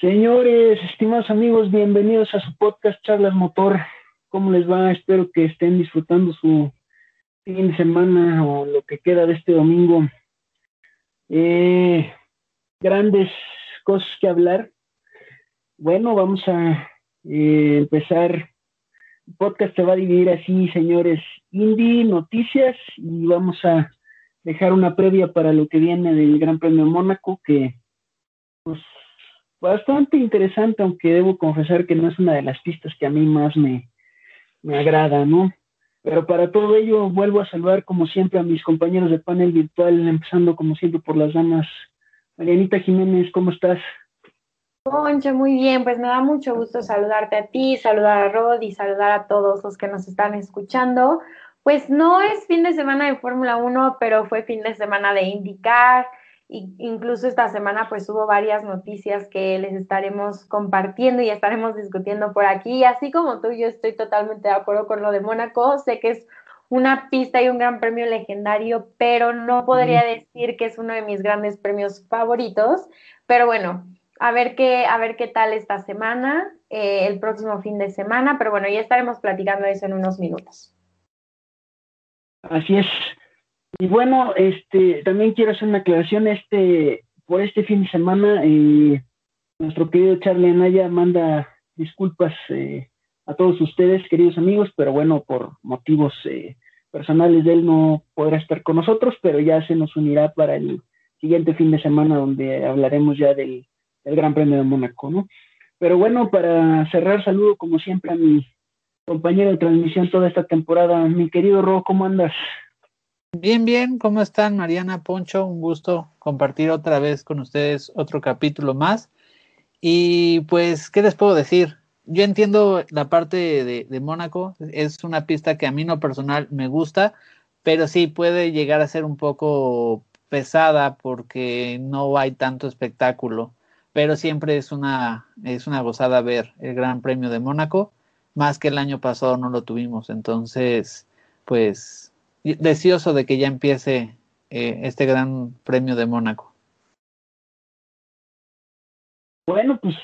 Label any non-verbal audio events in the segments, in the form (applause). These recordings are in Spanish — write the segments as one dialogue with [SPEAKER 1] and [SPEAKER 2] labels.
[SPEAKER 1] Señores, estimados amigos, bienvenidos a su podcast Charlas Motor. ¿Cómo les va? Espero que estén disfrutando su fin de semana o lo que queda de este domingo. Eh, grandes cosas que hablar. Bueno, vamos a eh, empezar. El podcast se va a dividir así, señores, indie, noticias y vamos a dejar una previa para lo que viene del Gran Premio Mónaco, que pues bastante interesante, aunque debo confesar que no es una de las pistas que a mí más me, me agrada, ¿no? Pero para todo ello vuelvo a saludar como siempre a mis compañeros de panel virtual, empezando como siempre por las damas. Marianita Jiménez, ¿cómo estás?
[SPEAKER 2] Concha, muy bien, pues me da mucho gusto saludarte a ti, saludar a Rod y saludar a todos los que nos están escuchando. Pues no es fin de semana de Fórmula 1, pero fue fin de semana de IndyCar incluso esta semana pues hubo varias noticias que les estaremos compartiendo y estaremos discutiendo por aquí. así como tú, yo estoy totalmente de acuerdo con lo de Mónaco. Sé que es una pista y un gran premio legendario, pero no podría decir que es uno de mis grandes premios favoritos. Pero bueno, a ver qué, a ver qué tal esta semana, eh, el próximo fin de semana. Pero bueno, ya estaremos platicando eso en unos minutos.
[SPEAKER 1] Así es. Y bueno, este, también quiero hacer una aclaración, este, por este fin de semana, eh, nuestro querido Charlie Anaya manda disculpas eh, a todos ustedes, queridos amigos, pero bueno, por motivos eh, personales de él no podrá estar con nosotros, pero ya se nos unirá para el siguiente fin de semana donde hablaremos ya del, Gran Premio de Mónaco, ¿no? Pero bueno, para cerrar, saludo como siempre a mi compañero de transmisión toda esta temporada, mi querido Ro, ¿cómo andas?
[SPEAKER 3] Bien, bien, ¿cómo están Mariana, Poncho? Un gusto compartir otra vez con ustedes otro capítulo más. Y pues, ¿qué les puedo decir? Yo entiendo la parte de, Mónaco, es una pista que a mí no personal me gusta, pero sí puede llegar a ser un poco pesada porque no hay tanto espectáculo, pero siempre es una, es una gozada ver el Gran Premio de Mónaco, más que el año pasado no lo tuvimos, entonces, pues deseoso de que ya empiece eh, este gran premio de Mónaco.
[SPEAKER 1] Bueno, pues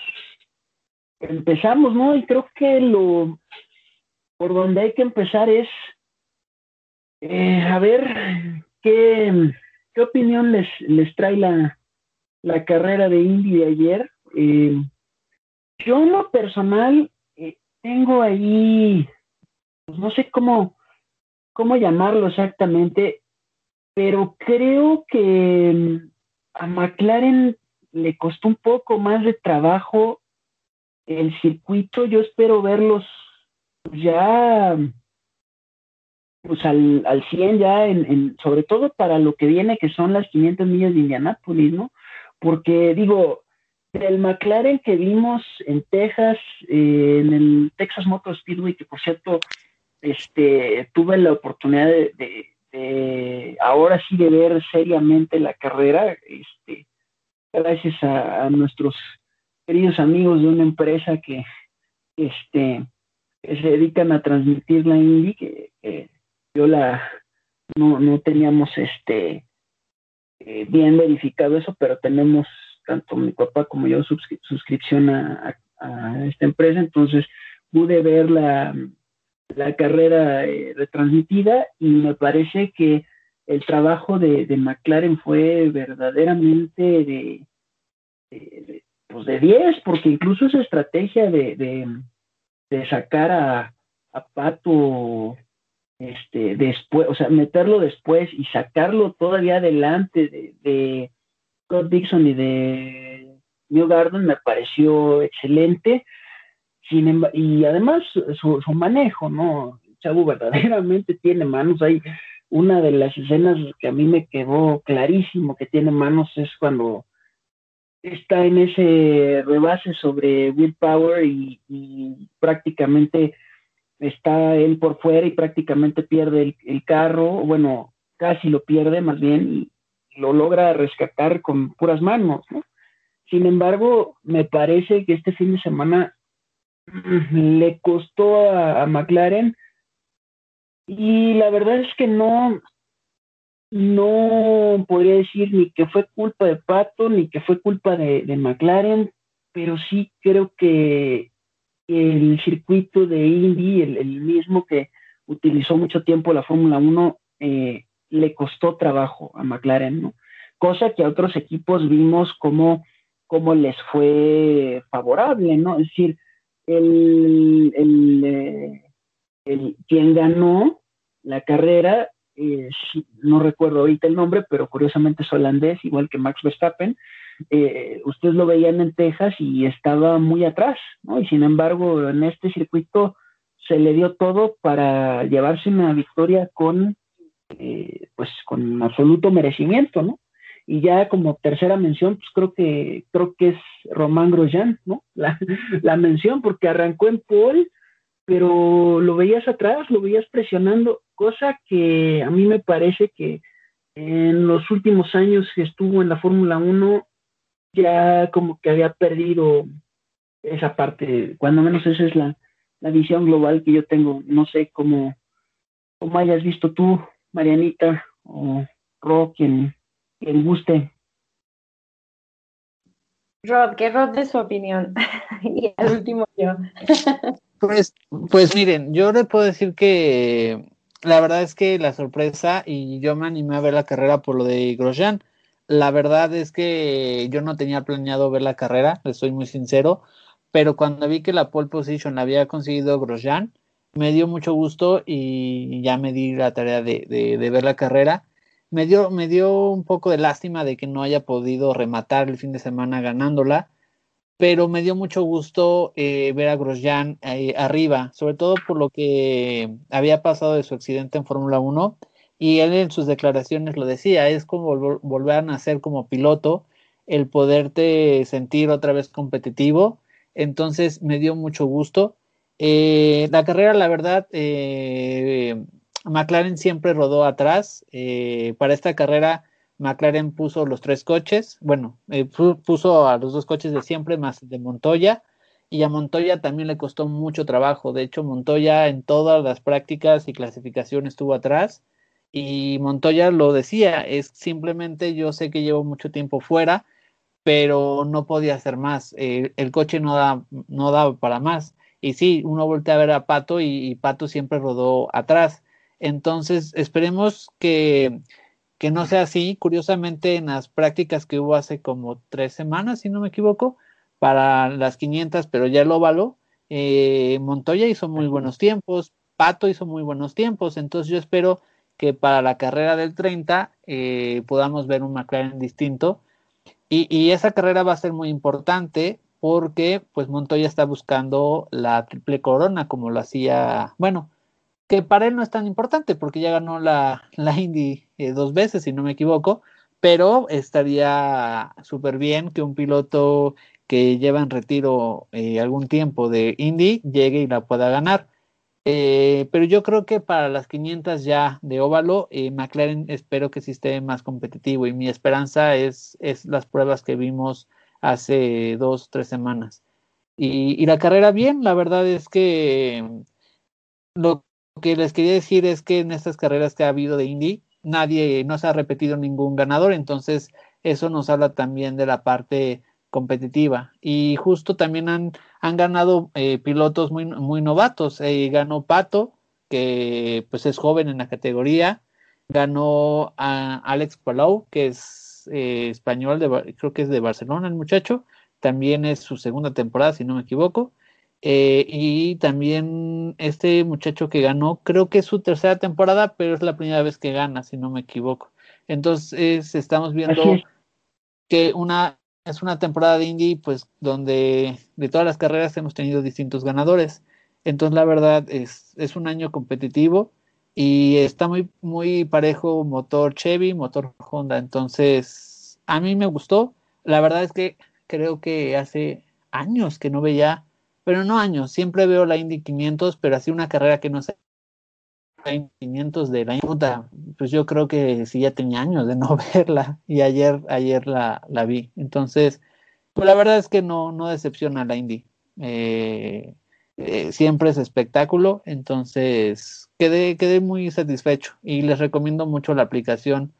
[SPEAKER 1] empezamos, ¿no? Y creo que lo por donde hay que empezar es eh, a ver qué, qué opinión les, les trae la, la carrera de Indy de ayer. Eh, yo en lo personal tengo ahí, pues no sé cómo, cómo llamarlo exactamente, pero creo que mm, a McLaren le costó un poco más de trabajo el circuito. Yo espero verlos ya pues al, al 100 ya, en, sobre todo para lo que viene, que son las 500 millas de Indianápolis, ¿no? Porque digo, el McLaren que vimos en Texas, eh, en el Texas Motor Speedway, que por cierto este, tuve la oportunidad de, ahora sí de ver seriamente la carrera, este, gracias a, nuestros queridos amigos de una empresa que, este, se dedican a transmitir la Indy, que, yo la no, no teníamos este eh, bien verificado eso, pero tenemos tanto mi papá como yo suscripción a, esta empresa, entonces pude ver la, la carrera eh, retransmitida y me parece que el trabajo de, McLaren fue verdaderamente de, pues de 10, porque incluso esa estrategia de, de, sacar a, a, Pato este, después, o sea, meterlo después y sacarlo todavía adelante de, de Scott Dixon y de New Garden me pareció excelente y además su, manejo, ¿no? Chavo verdaderamente tiene manos. Hay una de las escenas que a mí me quedó clarísimo que tiene manos es cuando está en ese rebase sobre Willpower y, y prácticamente está él por fuera y prácticamente pierde el, el, carro, bueno, casi lo pierde más bien y lo logra rescatar con puras manos, ¿no? Sin embargo, me parece que este fin de semana le costó a, McLaren y la verdad es que no, no podría decir ni que fue culpa de Pato ni que fue culpa de, McLaren. pero sí creo que el circuito de Indy, el, mismo que utilizó mucho tiempo la Fórmula 1, eh, le costó trabajo a McLaren, ¿no? Cosa que a otros equipos vimos como, como les fue favorable, ¿no? Es decir, eh, el quien ganó la carrera, eh, no recuerdo ahorita el nombre, pero curiosamente es holandés, igual que Max Verstappen, eh, ustedes lo veían en Texas y estaba muy atrás, ¿no? Y sin embargo, en este circuito se le dio todo para llevarse una victoria con, eh, pues, con absoluto merecimiento, ¿no? Y ya como tercera mención, pues creo que, creo que es Román Grosjean, ¿no? La, (laughs) la mención, porque arrancó en pole, pero lo veías atrás, lo veías presionando, cosa que a mí me parece que en los últimos años que estuvo en la Fórmula 1 ya como que había perdido esa parte, cuando menos esa es la, visión global que yo tengo. No sé cómo, cómo hayas visto tú, Marianita, o Ro, quien, quien guste.
[SPEAKER 2] Rod, que Rod de su opinión. (laughs) y al último yo. (laughs)
[SPEAKER 3] pues, pues miren, yo le puedo decir que la verdad es que la sorpresa, y yo me animé a ver la carrera por lo de Grosjean, la verdad es que yo no tenía planeado ver la carrera, les soy muy sincero, pero cuando vi que la pole position la había conseguido Grosjean, me dio mucho gusto y ya me di la tarea de, de, ver la carrera. Me dio, me dio un poco de lástima de que no haya podido rematar el fin de semana ganándola, pero me dio mucho gusto eh, ver a Grosjean eh, arriba, sobre todo por lo que había pasado de su accidente en Fórmula 1 y él en sus declaraciones lo decía, es como volver a nacer como piloto, el poderte sentir otra vez competitivo, entonces me dio mucho gusto. Eh, la carrera, la verdad, eh, McLaren siempre rodó atrás. Eh, para esta carrera, McLaren puso los tres coches, bueno, puso a los dos coches de siempre más de Montoya. Y a Montoya también le costó mucho trabajo. De hecho, Montoya en todas las prácticas y clasificaciones estuvo atrás y Montoya lo decía, es simplemente yo sé que llevo mucho tiempo fuera, pero no podía hacer más. el coche no, da, no daba para más. Y sí, uno voltea a ver a Pato y, Pato siempre rodó atrás. Entonces, esperemos que, que, no sea así. Curiosamente, en las prácticas que hubo hace como tres semanas, si no me equivoco, para las 500, pero ya el óvalo, eh, Montoya hizo muy buenos tiempos, Pato hizo muy buenos tiempos. Entonces, yo espero que para la carrera del 30 eh, podamos ver un McLaren distinto. Y, esa carrera va a ser muy importante porque pues Montoya está buscando la triple corona como lo hacía, bueno, que para él no es tan importante porque ya ganó la, la Indy eh, dos veces, si no me equivoco, pero estaría súper bien que un piloto que lleva en retiro eh, algún tiempo de Indy llegue y la pueda ganar. Eh, pero yo creo que para las 500 ya de óvalo, McLaren espero que sí esté más competitivo y mi esperanza es, es las pruebas que vimos hace dos, tres semanas. Y, la carrera bien, la verdad es que lo que les quería decir es que en estas carreras que ha habido de Indy, nadie, no se ha repetido ningún ganador, entonces eso nos habla también de la parte competitiva. Y justo también han, han ganado eh, pilotos muy, muy novatos. Eh, ganó Pato, que pues es joven en la categoría. Ganó a Alex Palau, que es eh, español, de, creo que es de Barcelona el muchacho. También es su segunda temporada, si no me equivoco. Y también este muchacho que ganó, creo que es su tercera temporada, pero es la primera vez que gana, si no me equivoco. Entonces estamos viendo que una es una temporada de Indy, pues, donde de todas las carreras hemos tenido distintos ganadores. Entonces, la verdad, es, es un año competitivo y está muy, muy parejo motor Chevy, motor Honda. Entonces, a mí me gustó. La verdad es que creo que hace años que no veía, pero no años, siempre veo la Indy 500, pero así una carrera que no sé 500 de la puta, pues yo creo que sí ya tenía años de no (laughs) verla y ayer, ayer la, la vi. Entonces, pues la verdad es que no, no decepciona la Indy. Eh, eh, siempre es espectáculo, entonces quedé, quedé muy satisfecho y les recomiendo mucho la aplicación.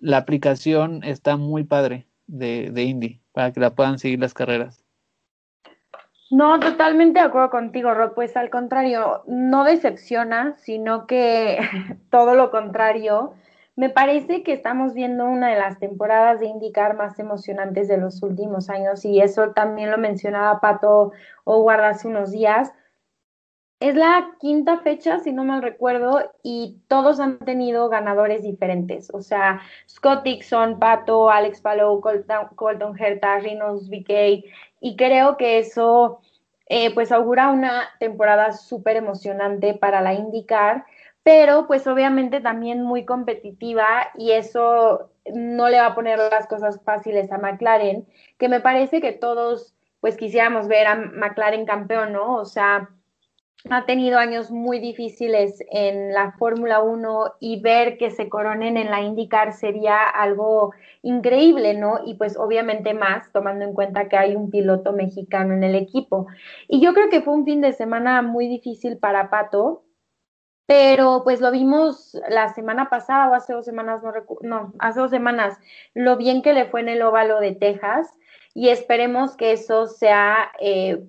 [SPEAKER 3] La aplicación está muy padre de, de Indy para que la puedan seguir las carreras.
[SPEAKER 2] No, totalmente de acuerdo contigo, Rod. Pues al contrario, no decepciona, sino que (laughs) todo lo contrario. Me parece que estamos viendo una de las temporadas de indicar más emocionantes de los últimos años y eso también lo mencionaba Pato Howard hace unos días. Es la quinta fecha, si no mal recuerdo, y todos han tenido ganadores diferentes. O sea, Scott Dixon, Pato, Alex Palou, Colton, Colton Herta, Rinos VK, y creo que eso eh, pues augura una temporada súper emocionante para la IndyCar, pero pues obviamente también muy competitiva y eso no le va a poner las cosas fáciles a McLaren, que me parece que todos pues quisiéramos ver a McLaren campeón, ¿no? O sea, ha tenido años muy difíciles en la Fórmula 1 y ver que se coronen en la IndyCar sería algo increíble, ¿no? Y pues obviamente más tomando en cuenta que hay un piloto mexicano en el equipo. Y yo creo que fue un fin de semana muy difícil para Pato, pero pues lo vimos la semana pasada o hace dos semanas, no, no, hace dos semanas, lo bien que le fue en el óvalo de Texas y esperemos que eso sea... Eh,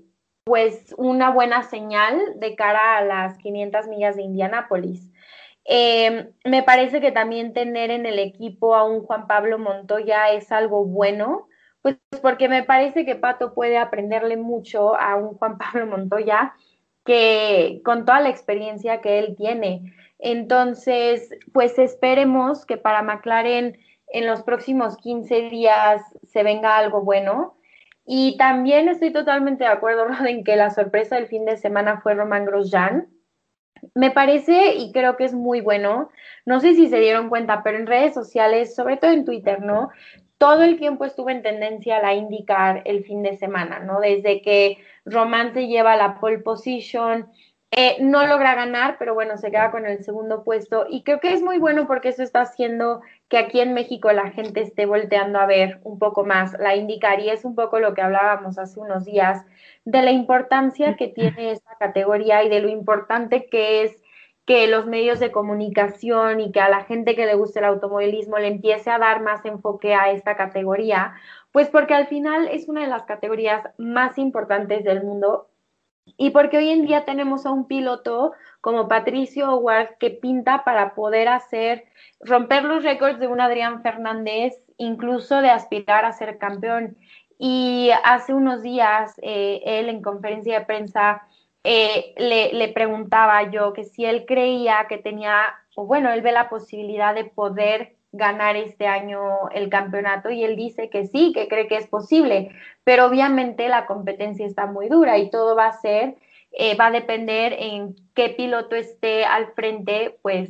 [SPEAKER 2] pues una buena señal de cara a las 500 millas de Indianápolis. Em, me parece que también tener en el equipo a un Juan Pablo Montoya es algo bueno, pues porque me parece que Pato puede aprenderle mucho a un Juan (laughs) Pablo Montoya que con toda la experiencia que él tiene. Entonces, pues esperemos que para McLaren en los próximos 15 días se venga algo bueno y también estoy totalmente de acuerdo, (laughs) Rod, en que la sorpresa del fin de semana fue Roman Grosjean. Me parece y creo que es muy bueno. No sé si se dieron cuenta, pero en redes sociales, sobre todo en Twitter, ¿no? Todo el tiempo estuvo en tendencia la indicar el fin de semana, ¿no? Desde que Roman se lleva la pole position, eh, no logra ganar, pero bueno, se queda con el segundo puesto. Y creo que es muy bueno porque eso está haciendo que aquí en México la gente esté volteando a ver un poco más. La indicar y es un poco lo que hablábamos hace unos días de la importancia que tiene esta categoría y de lo importante que es que los medios de comunicación y que a la gente que le guste el automovilismo le empiece a dar más enfoque a esta categoría, pues porque al final es una de las categorías más importantes del mundo y porque hoy en día tenemos a un piloto como Patricio Howard que pinta para poder hacer, romper los récords de un Adrián Fernández, incluso de aspirar a ser campeón. Y hace unos días eh, él en conferencia de prensa eh, le, le, preguntaba yo que si él creía que tenía, o bueno, él ve la posibilidad de poder ganar este año el campeonato y él dice que sí, que cree que es posible, pero obviamente la competencia está muy dura y todo va a ser, eh, va a depender en qué piloto esté al frente, pues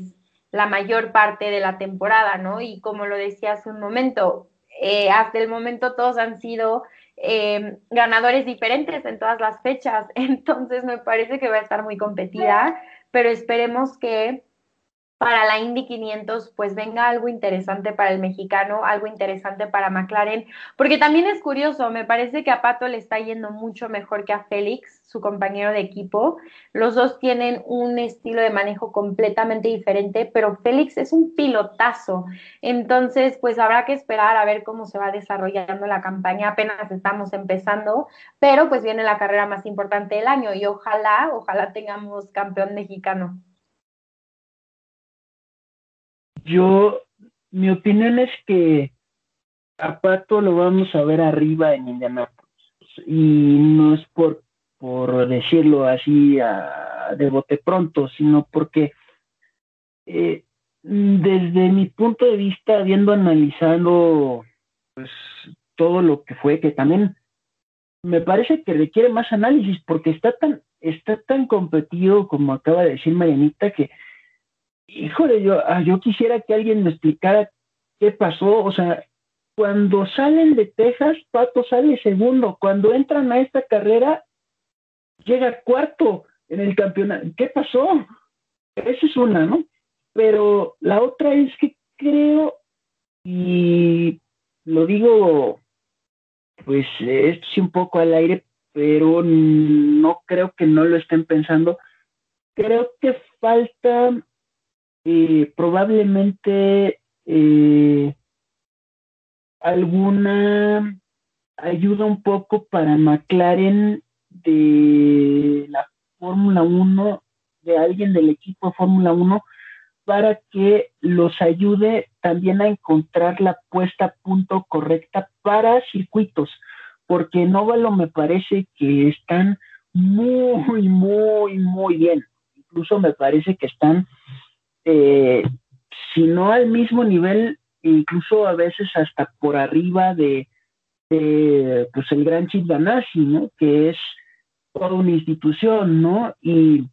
[SPEAKER 2] la mayor parte de la temporada, ¿no? Y como lo decía hace un momento, eh, hasta el momento todos han sido eh, ganadores diferentes en todas las fechas, (laughs) entonces me parece que va a estar muy competida, pero esperemos que para la Indy 500 pues venga algo interesante para el mexicano, algo interesante para McLaren, porque también es curioso, me parece que a Pato le está yendo mucho mejor que a Félix, su compañero de equipo. Los dos tienen un estilo de manejo completamente diferente, pero Félix es un pilotazo. Entonces, pues habrá que esperar a ver cómo se va desarrollando la campaña, apenas estamos empezando, pero pues viene la carrera más importante del año y ojalá, ojalá tengamos campeón mexicano.
[SPEAKER 1] Yo, mi opinión es que a Pato lo vamos a ver arriba en Indianapolis. Y no es por, por decirlo así a, de bote pronto, sino porque eh, desde mi punto de vista, habiendo analizado pues, todo lo que fue, que también me parece que requiere más análisis porque está tan, está tan competido como acaba de decir Marianita que híjole, yo, ah, yo quisiera que alguien me explicara qué pasó, o sea, cuando salen de Texas, Pato sale segundo, cuando entran a esta carrera, llega cuarto en el campeonato. ¿Qué pasó? Esa es una, ¿no? Pero la otra es que creo, y lo digo, pues esto sí un poco al aire, pero no creo que no lo estén pensando. Creo que falta eh, probablemente eh, alguna ayuda un poco para McLaren de la Fórmula 1, de alguien del equipo Fórmula 1, para que los ayude también a encontrar la puesta a punto correcta para circuitos, porque en óvalo me parece que están muy, muy, muy bien. Incluso me parece que están, eh, si no al mismo nivel, incluso a veces hasta por arriba de, pues el Gran Chip Ganassi, ¿no? Que es toda una institución, ¿no? Y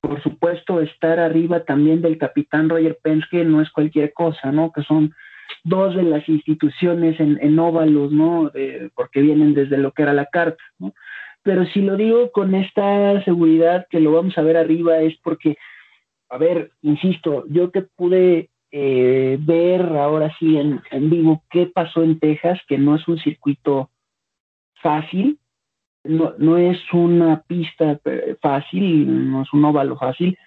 [SPEAKER 1] por supuesto, estar arriba también del capitán Roger Penske no es cualquier cosa, ¿no? Que son dos de las instituciones en, óvalos, ¿no? porque vienen desde lo que era la carta, ¿no? Pero si lo digo con esta seguridad que lo vamos a ver arriba es porque, a ver, insisto, yo que pude eh, ver ahora sí en, vivo qué pasó en Texas, que no es un circuito fácil, no, no es una pista fácil, no es un óvalo fácil.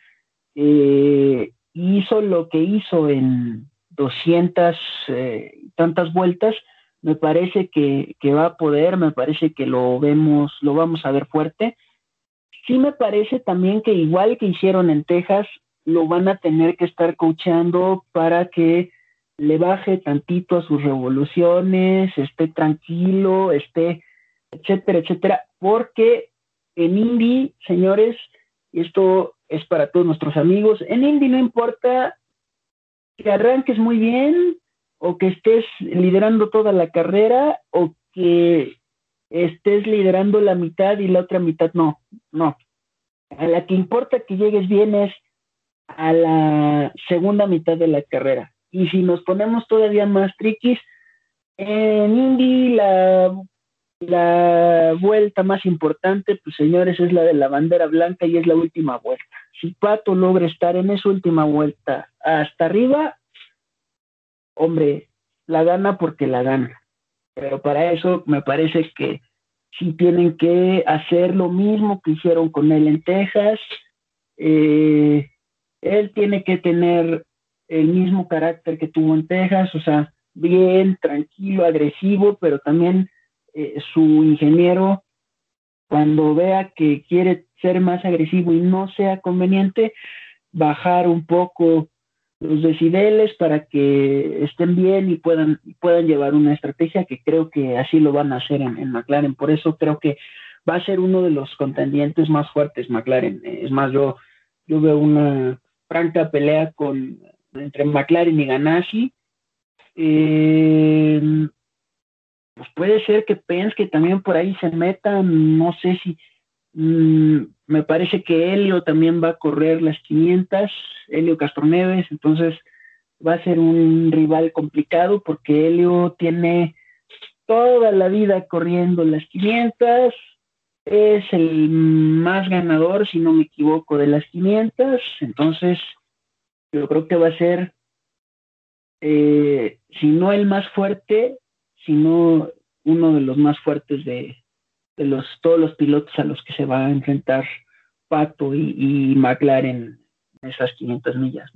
[SPEAKER 1] Eh, hizo lo que hizo en 200 eh, tantas vueltas, me parece que, que, va a poder, me parece que lo vemos, lo vamos a ver fuerte. Sí me parece también que igual que hicieron en Texas, lo van a tener que estar coachando para que le baje tantito a sus revoluciones, esté tranquilo, esté etcétera, etcétera, porque en Indy, señores, esto es para todos nuestros amigos, en Indy no importa que arranques muy bien o que estés liderando toda la carrera o que estés liderando la mitad y la otra mitad no, no. A la que importa que llegues bien es a la segunda mitad de la carrera. Y si nos ponemos todavía más triquis, en Indy la la vuelta más importante, pues señores, es la de la bandera blanca y es la última vuelta. Si Pato logra estar en esa última vuelta hasta arriba, hombre, la gana porque la gana. Pero para eso me parece que sí tienen que hacer lo mismo que hicieron con él en Texas. Eh, él tiene que tener el mismo carácter que tuvo en Texas, o sea, bien, tranquilo, agresivo, pero también eh, su ingeniero, cuando vea que quiere ser más agresivo y no sea conveniente, bajar un poco los decibeles para que estén bien y puedan, puedan llevar una estrategia que creo que así lo van a hacer en, McLaren. Por eso creo que va a ser uno de los contendientes más fuertes McLaren. Es más, yo, yo veo una franca pelea con entre McLaren y Ganassi. Eh, pues puede ser que que también por ahí se meta, no sé si, mm, me parece que Helio también va a correr las 500, Helio Castroneves, entonces va a ser un rival complicado porque Helio tiene toda la vida corriendo las 500, es el más ganador, si no me equivoco, de las 500, entonces yo creo que va a ser, eh, si no el más fuerte, sino uno de los más fuertes de, los, todos los pilotos a los que se va a enfrentar Pato y, McLaren en esas 500 millas.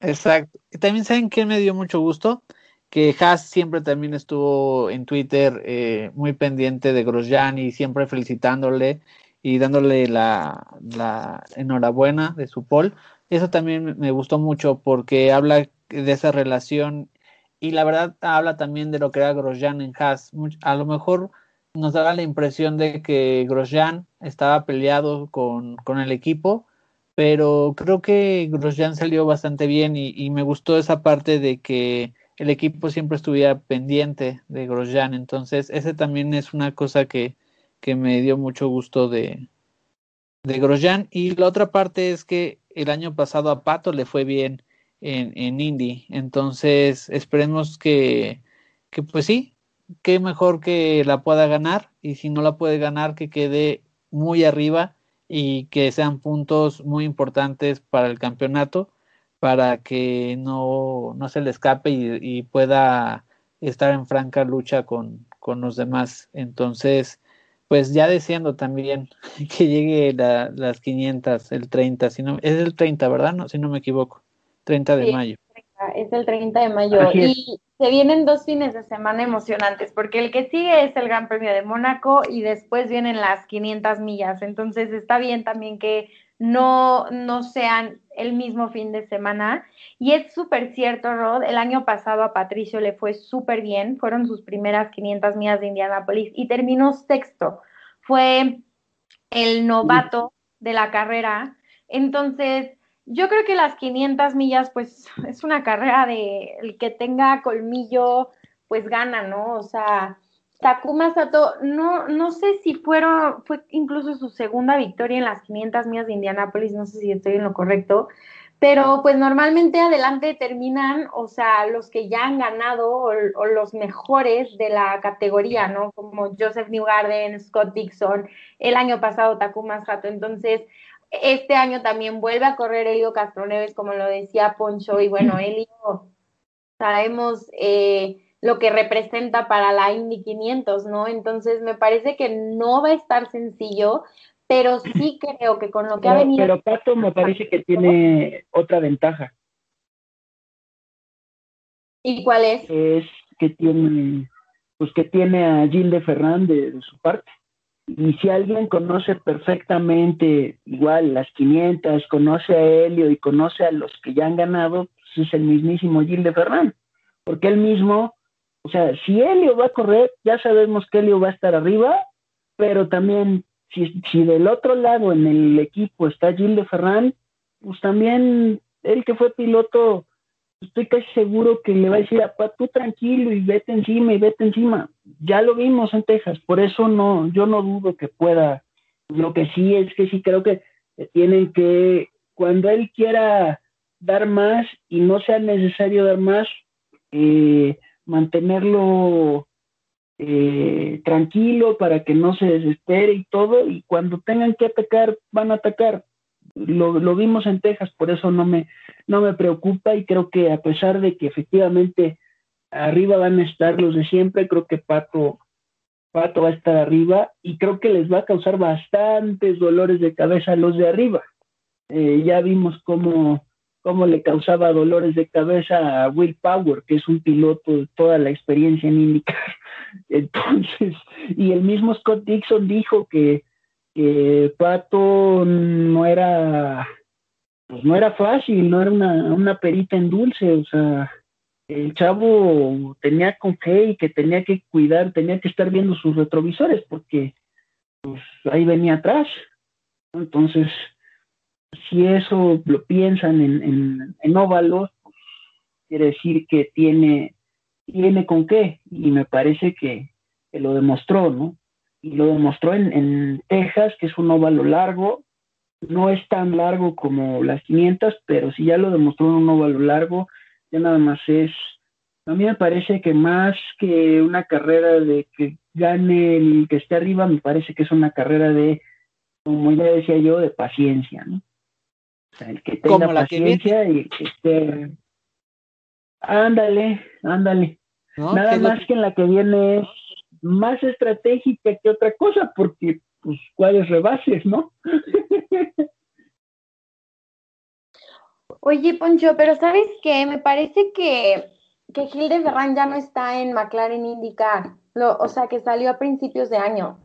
[SPEAKER 3] Exacto. Y también saben que me dio mucho gusto que Haas siempre también estuvo en Twitter eh, muy pendiente de Grosjean y siempre felicitándole y dándole la, la enhorabuena de su pole. Eso también me gustó mucho porque habla de esa relación y la verdad habla también de lo que era Grosjean en Haas. A lo mejor nos daba la impresión de que Grosjean estaba peleado con, el equipo, pero creo que Grosjean salió bastante bien y, me gustó esa parte de que el equipo siempre estuviera pendiente de Grosjean. Entonces, ese también es una cosa que, que me dio mucho gusto de, de Grosjean. Y la otra parte es que el año pasado a Pato le fue bien en, Indy. Entonces, esperemos que, que, pues sí, que mejor que la pueda ganar y si no la puede ganar, que quede muy arriba y que sean puntos muy importantes para el campeonato para que no, no se le escape y, pueda estar en franca lucha con, con, los demás. Entonces, pues ya deseando también (laughs) que llegue la, las 500, el 30, si no, es el 30, ¿verdad? No, si no me equivoco. 30 de mayo.
[SPEAKER 2] es el 30 de mayo. Y se vienen dos fines de semana emocionantes, porque el que sigue es el Gran Premio de Mónaco y después vienen las 500 millas. Entonces está bien también que no, no sean el mismo fin de semana. Y es súper cierto, Rod, el año pasado a Patricio le fue súper bien, fueron sus primeras 500 millas de Indianápolis y terminó sexto. Fue el novato de la carrera. Entonces, yo creo que las 500 millas, pues (laughs) es una carrera de el que tenga colmillo, pues gana, ¿no? O sea, Takuma Sato, no, no sé si fueron, fue incluso su segunda victoria en las 500 millas de Indianápolis, no sé si estoy en lo correcto, pero pues normalmente adelante terminan, o sea, los que ya han ganado o, o los mejores de la categoría, ¿no? Como Joseph Newgarden, Scott Dixon, el año pasado Takuma Sato, entonces este año también vuelve a correr Elio Castroneves, como lo decía Poncho, y bueno, (clears throat) Elio, sabemos eh, lo que representa para la Indy 500, ¿no? Entonces me parece que no va a estar sencillo, pero sí (clears throat) creo que con lo que ha venido...
[SPEAKER 1] Pero Pato me parece que tiene otra ventaja.
[SPEAKER 2] ¿Y cuál es?
[SPEAKER 1] Es que tiene, pues que tiene a Gilles de de su parte. Y si alguien conoce perfectamente, igual las 500, conoce a Helio y conoce a los que ya han ganado, pues es el mismísimo Gil de. Porque él mismo, o sea, si Helio va a correr, ya sabemos que Helio va a estar arriba, pero también si, si del otro lado en el equipo está Gil de Ferran, pues también él que fue piloto estoy casi seguro que le va a decir a Pat, tú tranquilo y vete encima y vete encima. Ya lo vimos en Texas, por eso no, yo no dudo que pueda. Lo que sí es que sí creo que tienen que, cuando él quiera dar más y no sea necesario dar más, eh, mantenerlo eh, tranquilo para que no se desespere y todo, y cuando tengan que atacar, van a atacar lo, vimos en Texas, por eso no me, no me preocupa y creo que a pesar de que efectivamente arriba van a estar los de siempre, creo que Pato, Pato va a estar arriba y creo que les va a causar bastantes dolores de cabeza a los de arriba. Eh, ya vimos cómo, cómo le causaba dolores de cabeza a Will Power, que es un piloto de toda la experiencia en IndyCar. (laughs) Entonces, y el mismo Scott Dixon dijo que Pato no era, pues no era fácil, no era una, una perita en dulce, o sea, el chavo tenía con fe y que tenía que cuidar, tenía que estar viendo sus retrovisores porque pues ahí venía atrás. Entonces, si eso lo piensan en, en, en óvalos, quiere decir que tiene, tiene con qué, y me parece que, lo demostró, ¿no? y lo demostró en, Texas, que es un óvalo largo, no es tan largo como las 500, pero si ya lo demostró en un óvalo largo, ya nada más es, a mí me parece que más que una carrera de que gane el que esté arriba, me parece que es una carrera de, como ya decía yo, de paciencia, ¿no? O sea, el que tenga paciencia y que esté... Ándale, ándale. Nada más que en la que viene es más estratégica que otra cosa, porque, pues, ¿cuáles rebases, no?
[SPEAKER 2] Oye, Poncho, pero ¿sabes qué? Me parece que, que Gil de Ferran ya no está en McLaren IndyCar, lo, o sea, que salió a principios de año.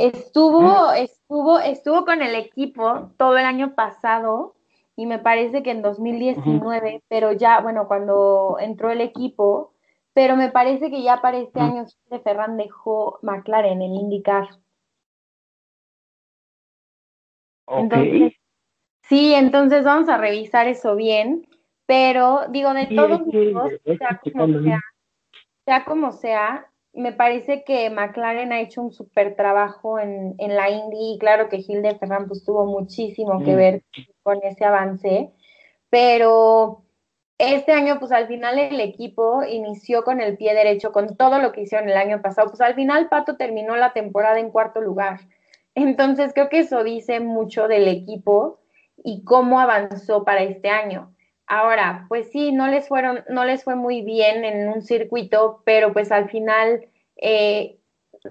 [SPEAKER 2] Estuvo, estuvo, estuvo con el equipo todo el año pasado y me parece que en 2019, pero ya, bueno, cuando entró el equipo, pero me parece que ya para este año de Ferran dejó McLaren en IndyCar. Entonces, sí, entonces vamos a revisar eso bien, pero digo, de todos modos, sea como sea, sea como sea, me parece que McLaren ha hecho un súper trabajo en, en, la Indy y claro que Gil de Ferran pues tuvo muchísimo que ver con ese avance, pero este año, pues al final el equipo inició con el pie derecho, con todo lo que hicieron el año pasado. Pues al final Pato terminó la temporada en cuarto lugar. Entonces creo que eso dice mucho del equipo y cómo avanzó para este año. Ahora, pues sí, no les fueron, no les fue muy bien en un circuito, pero pues al final eh,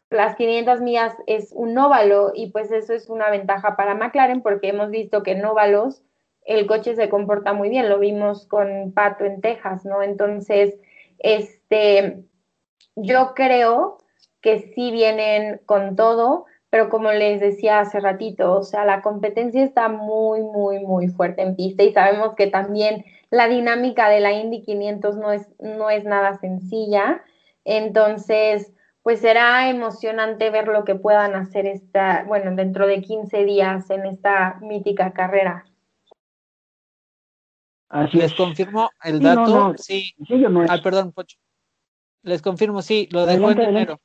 [SPEAKER 2] las 500 millas es un óvalo y pues eso es una ventaja para McLaren porque hemos visto que en óvalos el coche se comporta muy bien, lo vimos con Pato en Texas, ¿no? Entonces, este, yo creo que sí vienen con todo, pero como les decía hace ratito, o sea, la competencia está muy, muy, muy fuerte en pista y sabemos que también la dinámica de la Indy 500 no es, no es nada sencilla. Entonces, pues será emocionante ver lo que puedan hacer esta, bueno, dentro de 15 días en esta mítica carrera.
[SPEAKER 3] Así Les confirmo el dato. Sí, Ah, perdón, Pocho. Les confirmo, sí, lo dejó en enero.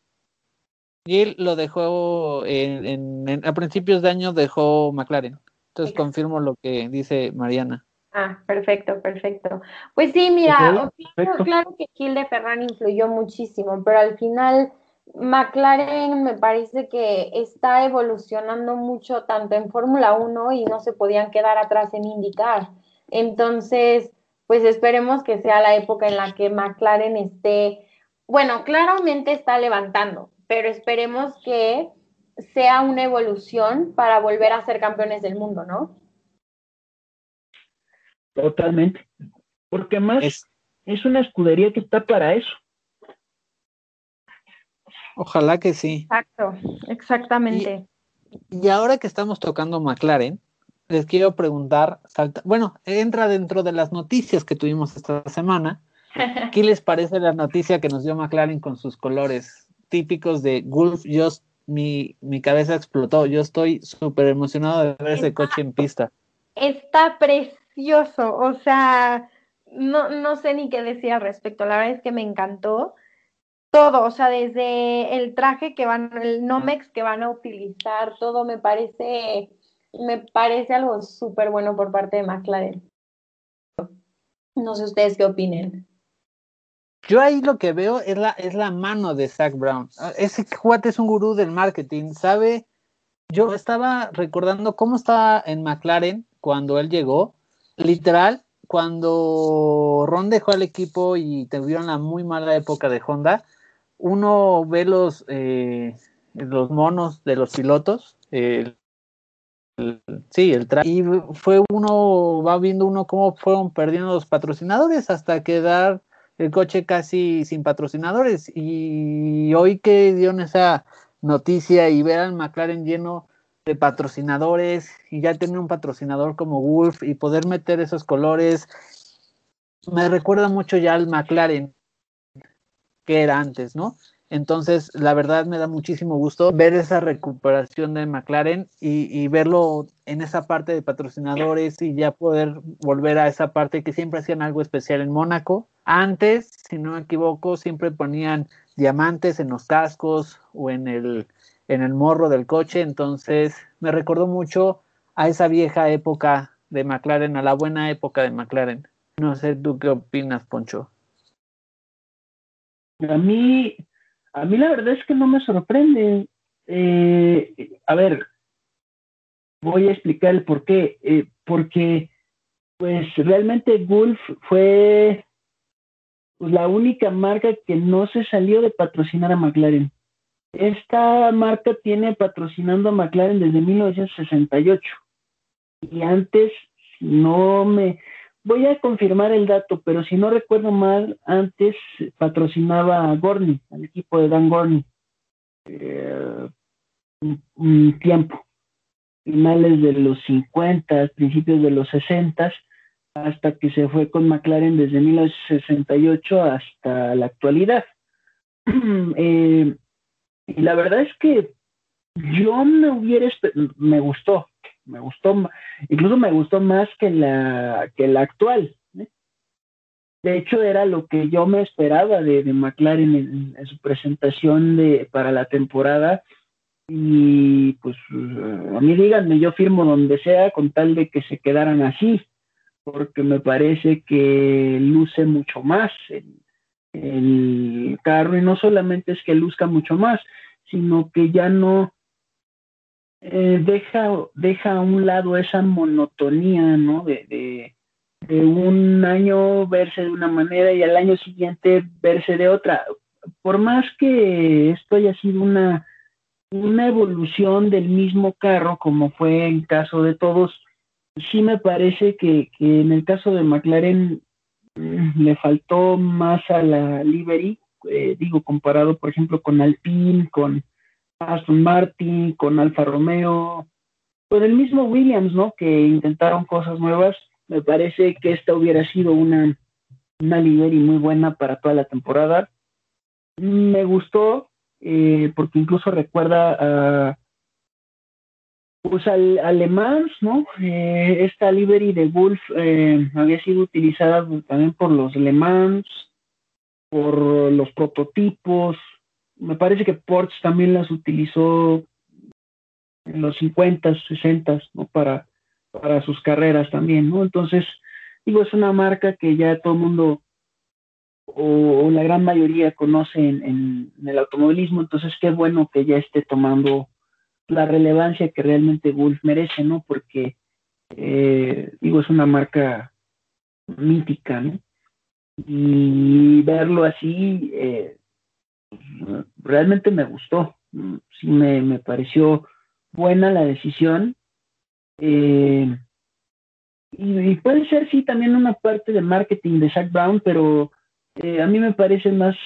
[SPEAKER 3] Gil lo dejó en, a principios de año dejó McLaren. Entonces confirmo lo que dice Mariana.
[SPEAKER 2] Ah, perfecto, perfecto. Pues sí, mira, claro que Gil de Ferran influyó muchísimo, pero al final McLaren me parece que está evolucionando mucho tanto en Fórmula 1 y no se podían quedar atrás en indicar. Entonces, pues esperemos que sea la época en la que McLaren esté, bueno, claramente está levantando, pero esperemos que sea una evolución para volver a ser campeones del mundo, ¿no?
[SPEAKER 1] Totalmente. Porque más es, una escudería que está para eso.
[SPEAKER 3] Ojalá que sí.
[SPEAKER 2] Exacto, exactamente.
[SPEAKER 3] Y, ahora que estamos tocando McLaren, les quiero preguntar, bueno, entra dentro de las noticias que tuvimos esta semana. (laughs) ¿Qué les parece la noticia que nos dio McLaren con sus colores típicos de Gulf, yo, mi, mi cabeza explotó. Yo estoy súper emocionado de ver ese coche en pista.
[SPEAKER 2] Está precioso, o sea, no, no sé ni qué decir al respecto. La verdad es que me encantó todo, o sea, desde el traje que van, el Nomex que van a utilizar, todo me parece, me parece algo súper bueno por parte de McLaren. No sé ustedes qué opinen.
[SPEAKER 3] Yo ahí lo que veo es la, es la mano de Zach Brown. Ah, ese cuate es un gurú del marketing, ¿sabe? Yo estaba recordando cómo estaba en McLaren cuando él llegó. Literal, cuando Ron dejó al equipo y tuvieron la muy mala época de Honda, uno ve los, eh, los monos de los pilotos, sí, el traje, y fue uno, va viendo uno cómo fueron perdiendo los patrocinadores hasta quedar el coche casi sin patrocinadores. Y hoy que dio esa noticia y ver al McLaren lleno de patrocinadores y ya tener un patrocinador como Wolf y poder meter esos colores, me recuerda mucho ya al McLaren que era antes, ¿no? Entonces, la verdad me da muchísimo gusto ver esa recuperación de McLaren y, verlo en esa parte de patrocinadores y ya poder volver a esa parte que siempre hacían algo especial en Mónaco. Antes, si no me equivoco, siempre ponían diamantes en los cascos o en el, en el morro del coche. Entonces, me recordó mucho a esa vieja época de McLaren, a la buena época de McLaren. No sé, ¿tú qué opinas, Poncho?
[SPEAKER 1] A mí, a mí la verdad es que no me sorprende. Eh, a ver, voy a explicar el por qué. Eh, porque, pues realmente Gulf fue pues, la única marca que no se salió de patrocinar a McLaren. Esta marca tiene patrocinando a McLaren desde 1968. Y antes, no me, Voy a confirmar el dato, pero si no recuerdo mal, antes patrocinaba a Gorney, al equipo de Dan Gorney. Eh, un, tiempo, finales de los 50, principios de los 60, hasta que se fue con McLaren desde 1968 hasta la actualidad. (clears throat) Eh, y la verdad es que yo me hubiera, me gustó, me gustó, incluso me gustó más que la, que la actual. ¿eh? De hecho, era lo que yo me esperaba de, de McLaren en, su presentación de, para la temporada. Y pues a mí díganme, yo firmo donde sea con tal de que se quedaran así, porque me parece que luce mucho más el, el carro y no solamente es que luzca mucho más, sino que ya no, eh, deja, deja a un lado esa monotonía, ¿no? De, de, un año verse de una manera y al año siguiente verse de otra. Por más que esto haya sido una, una evolución del mismo carro, como fue en caso de todos, sí me parece que, en el caso de McLaren mm, le faltó más a la livery, eh, digo, comparado por ejemplo con Alpine, con Aston Martin, con Alfa Romeo, con el mismo Williams, ¿no? Que intentaron cosas nuevas. Me parece que esta hubiera sido una, una livery muy buena para toda la temporada. Me gustó eh, porque incluso recuerda a pues al, alemán, ¿no? Eh, esta livery de Wolf eh, había sido utilizada también por los alemans, por los prototipos. Me parece que Porsche también las utilizó en los 50, 60, ¿no? Para, para sus carreras también, ¿no? Entonces, digo, es una marca que ya todo el mundo o, la gran mayoría conoce en, el automovilismo, entonces qué bueno que ya esté tomando la relevancia que realmente Wolf merece, ¿no? Porque, eh, digo, es una marca mítica, ¿no? Y verlo así, eh, realmente me gustó, sí me, me, pareció buena la decisión. Eh, y, puede ser, sí, también una parte de marketing de Zach Brown, pero eh, a mí me parece más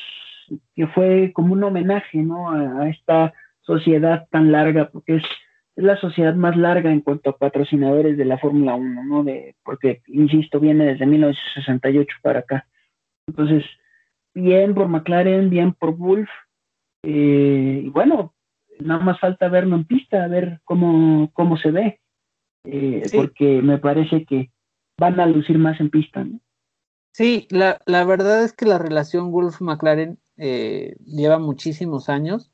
[SPEAKER 1] que fue como un homenaje, ¿no? A, esta sociedad tan larga, porque es, la sociedad más larga en cuanto a patrocinadores de la Fórmula 1, ¿no? De, porque, insisto, viene desde 1968 para acá. Entonces, bien por McLaren, bien por Wolf. Eh, y bueno, nada más falta verlo en pista, a ver cómo, cómo se ve. Eh, porque me parece que van a lucir más en pista, ¿no?
[SPEAKER 3] Sí, la, la verdad es que la relación Wolf-McLaren eh, lleva muchísimos años,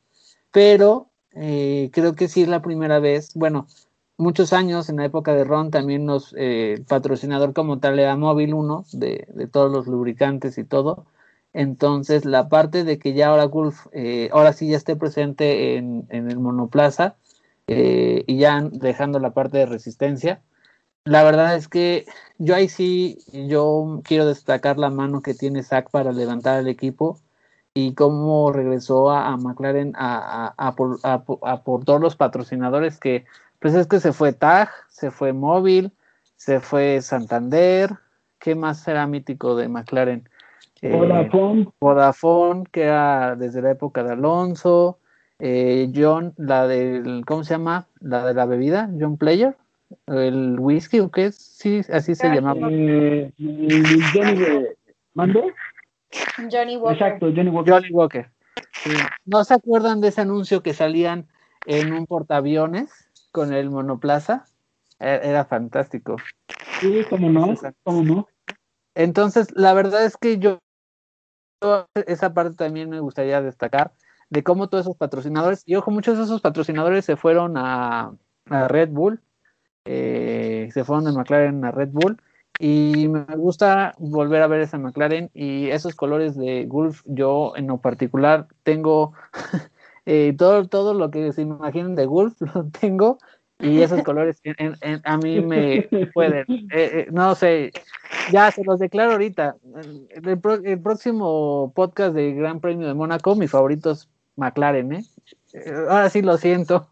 [SPEAKER 3] pero eh, creo que sí es la primera vez, bueno, muchos años en la época de Ron también nos eh, patrocinador como tal era Móvil 1 de, de, todos los lubricantes y todo. Entonces la parte de que ya ahora Wolf, ahora sí ya esté presente en, en el monoplaza y ya dejando la parte de resistencia, la verdad es que yo ahí sí, yo quiero destacar la mano que tiene Zach para levantar el equipo y cómo regresó a, McLaren a, por, todos los patrocinadores que, pues es que se fue TAG, se fue Móvil, se fue Santander, ¿qué más será mítico de McLaren?
[SPEAKER 1] Eh, Vodafone.
[SPEAKER 3] Vodafone, que era desde la época de Alonso, eh, John, la del, ¿cómo se llama? La de la bebida, John Player el whisky o qué es, sí, así se llamaba.
[SPEAKER 1] Eh, Johnny, ¿Mande?
[SPEAKER 2] Johnny Walker.
[SPEAKER 1] Exacto, Johnny Walker.
[SPEAKER 3] Johnny Walker. ¿No se acuerdan de ese anuncio que salían en un portaaviones con el monoplaza? E, era, fantástico.
[SPEAKER 1] Sí, cómo no, cómo no.
[SPEAKER 3] Entonces, la verdad es que yo, esa parte también me gustaría destacar de cómo todos esos patrocinadores, y ojo, muchos de esos patrocinadores se fueron a, a Red Bull, eh, se fueron de McLaren a Red Bull y me gusta volver a ver esa McLaren y esos colores de Gulf. Yo en lo particular tengo (laughs) eh, todo, todo lo que se imaginen de Gulf (laughs) lo tengo y esos colores a mí me pueden (laughs) eh, no sé ya se los declaro ahorita el, el, próximo podcast de Gran Premio de Mónaco mi favorito es McLaren ¿eh? ahora sí lo siento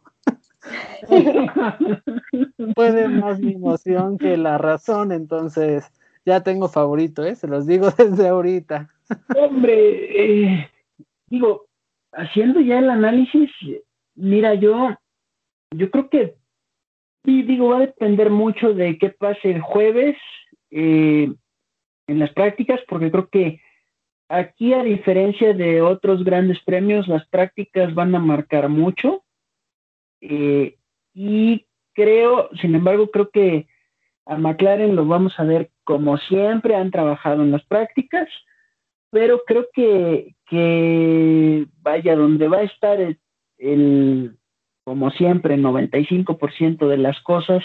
[SPEAKER 3] (laughs) Puede más mi emoción que la razón, entonces ya tengo favorito, ¿eh? Se los digo (laughs) desde ahorita.
[SPEAKER 1] Hombre, eh, digo, haciendo ya el análisis, mira, yo, yo creo que, sí, digo, va a depender mucho de qué pase el jueves eh, en las prácticas, porque creo que aquí, a diferencia de otros grandes premios, las prácticas van a marcar mucho. Eh, y creo, sin embargo, creo que a McLaren lo vamos a ver como siempre han trabajado en las prácticas, pero creo que, que vaya, donde va a estar el, como siempre, el 95% de las cosas,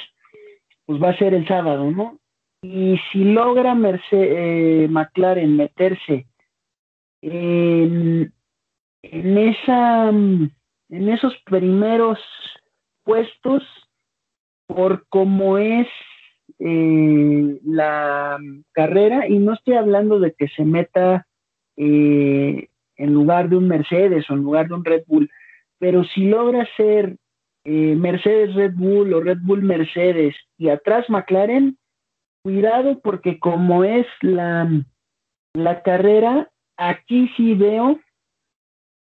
[SPEAKER 1] pues va a ser el sábado, ¿no? Y si logra eh, McLaren meterse en, en, esa, en esos primeros puestos por cómo es eh, la carrera y no estoy hablando de que se meta eh, en lugar de un Mercedes o en lugar de un Red Bull, pero si logra ser eh, Mercedes Red Bull o Red Bull Mercedes y atrás McLaren, cuidado porque como es la, la carrera, aquí sí veo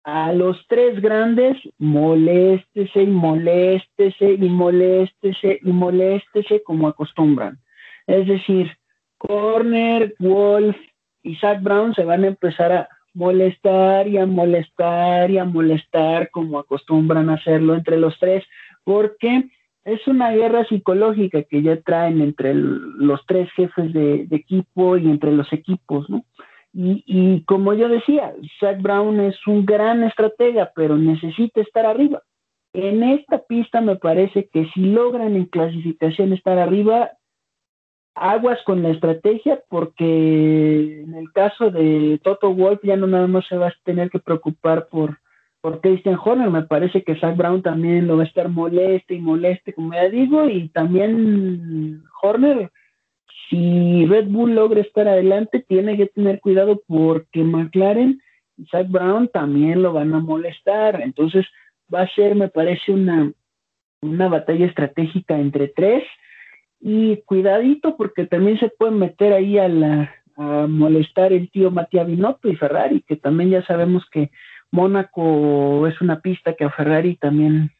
[SPEAKER 1] a los tres grandes, moléstese y moléstese y moléstese y moléstese como acostumbran. Es decir, Corner, Wolf y Brown se van a empezar a molestar y a molestar y a molestar como acostumbran hacerlo entre los tres, porque es una guerra psicológica que ya traen entre los tres jefes de, de, equipo y entre los equipos, ¿no? Y, y como yo decía, Zach Brown es un gran estratega, pero necesita estar arriba. En esta pista me parece que si logran en clasificación estar arriba, aguas con la estrategia porque en el caso de Toto Wolf ya no nada más se va a tener que preocupar por, por Christian Horner, me parece que Zach Brown también lo va a estar moleste y moleste, como ya digo, y también Horner, si Red Bull logra estar adelante, tiene que tener cuidado porque McLaren y Zach Brown también lo van a molestar, entonces va a ser, me parece, una, una batalla estratégica entre tres, y cuidadito porque también se pueden meter ahí a, la, a molestar el tío Matías Binotto y Ferrari, que también ya sabemos que Mónaco es una pista que a Ferrari también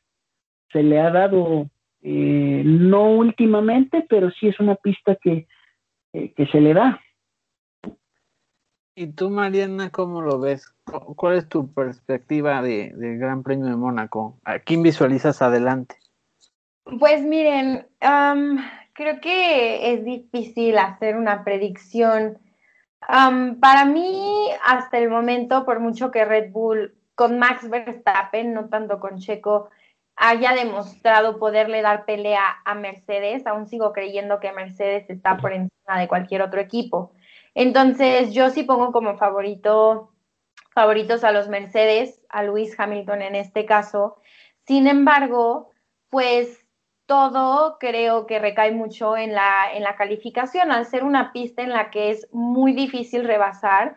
[SPEAKER 1] se le ha dado, eh, no últimamente, pero sí es una pista que, eh, que se le da.
[SPEAKER 3] ¿Y tú, Mariana, cómo lo ves? ¿Cuál es tu perspectiva de, del Gran Premio de Mónaco? ¿A quién visualizas adelante?
[SPEAKER 2] Pues miren, um, creo que es difícil hacer una predicción. para mí, hasta el momento, por mucho que Red Bull con Max Verstappen, no tanto con Checo, haya demostrado poderle dar pelea a Mercedes, aún sigo creyendo que Mercedes está por encima de cualquier otro equipo. Entonces, yo sí pongo como favorito, favoritos a los Mercedes, a Luis Hamilton en este caso. Sin embargo, pues todo creo que recae mucho en la, en la calificación, al ser una pista en la que es muy difícil rebasar.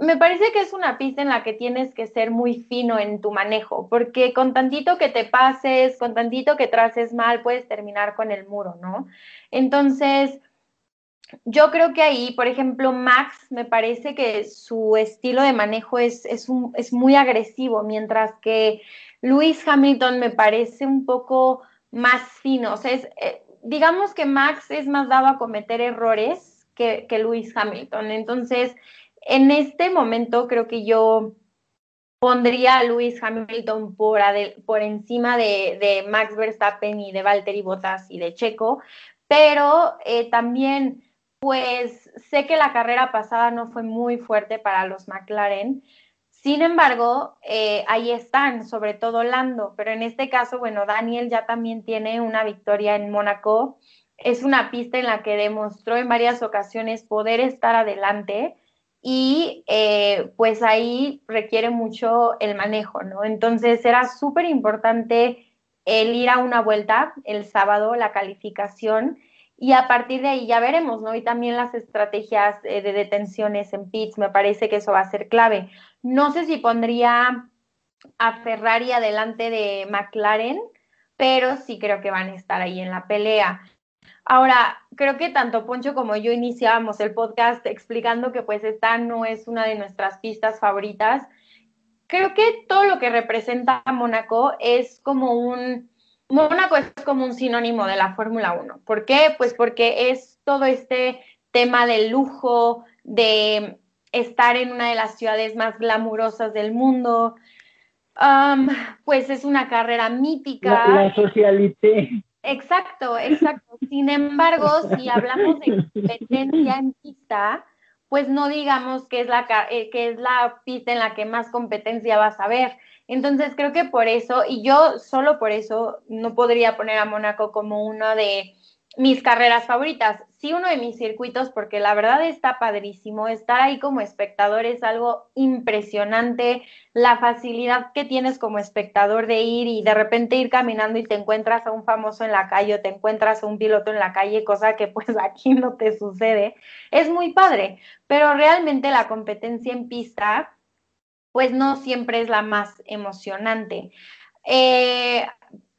[SPEAKER 2] Me parece que es una pista en la que tienes que ser muy fino en tu manejo, porque con tantito que te pases, con tantito que traces mal, puedes terminar con el muro, ¿no? Entonces, yo creo que ahí, por ejemplo, Max, me parece que su estilo de manejo es, es, es muy agresivo, mientras que Luis Hamilton me parece un poco más fino. O sea, es, eh, digamos que Max es más dado a cometer errores que, que Lewis Hamilton. Entonces, en este momento creo que yo pondría a Lewis Hamilton por, por encima de, de, Max Verstappen y de Valtteri Bottas y de Checo, pero eh, también pues sé que la carrera pasada no fue muy fuerte para los McLaren, sin embargo, eh, ahí están, sobre todo Lando, pero en este caso, bueno, Daniel ya también tiene una victoria en Mónaco. Es una pista en la que demostró en varias ocasiones poder estar adelante y eh, pues ahí requiere mucho el manejo, ¿no? Entonces era súper importante el ir a una vuelta el sábado, la calificación, y a partir de ahí ya veremos, ¿no? Y también las estrategias eh, de detenciones en pits, me parece que eso va a ser clave. No sé si pondría a Ferrari adelante de McLaren, pero sí creo que van a estar ahí en la pelea. Ahora, creo que tanto Poncho como yo iniciábamos el podcast explicando que pues esta no es una de nuestras pistas favoritas. Creo que todo lo que representa a Mónaco es como un Mónaco es como un sinónimo de la Fórmula 1. ¿Por qué? Pues porque es todo este tema del lujo, de estar en una de las ciudades más glamurosas del mundo. pues es una carrera mítica.
[SPEAKER 1] La, socialité.
[SPEAKER 2] Exacto, exacto. Sin embargo, si hablamos de competencia en pista, pues no digamos que es la, eh, que es la pista en la que más competencia vas a ver. Entonces creo que por eso, y yo solo por eso no podría poner a Mónaco como una de mis carreras favoritas. Sí, uno de mis circuitos, porque la verdad está padrísimo. Estar ahí como espectador es algo impresionante. La facilidad que tienes como espectador de ir y de repente ir caminando y te encuentras a un famoso en la calle o te encuentras a un piloto en la calle, cosa que pues (laughs) aquí no te sucede, es muy padre. Pero realmente la competencia en pista pues no siempre es la más emocionante. Eh,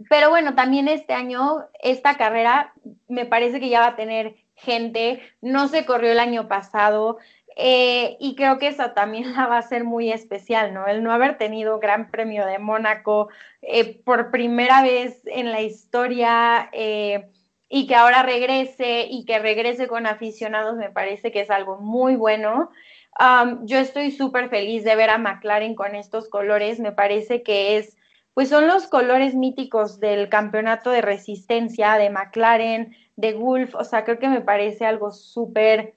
[SPEAKER 2] pero bueno, también este año, esta carrera me parece que ya va a tener gente, no se corrió el año pasado, eh, y creo que esa también (laughs) la va a ser muy especial, ¿no? El no haber tenido Gran Premio de Mónaco eh, por primera vez en la historia y que ahora regrese y que regrese con aficionados me parece que es algo muy bueno. Yo estoy súper feliz de ver a McLaren con estos colores, me parece que es, pues son los colores míticos del campeonato de resistencia de McLaren, de Gulf, o sea, creo que me parece algo súper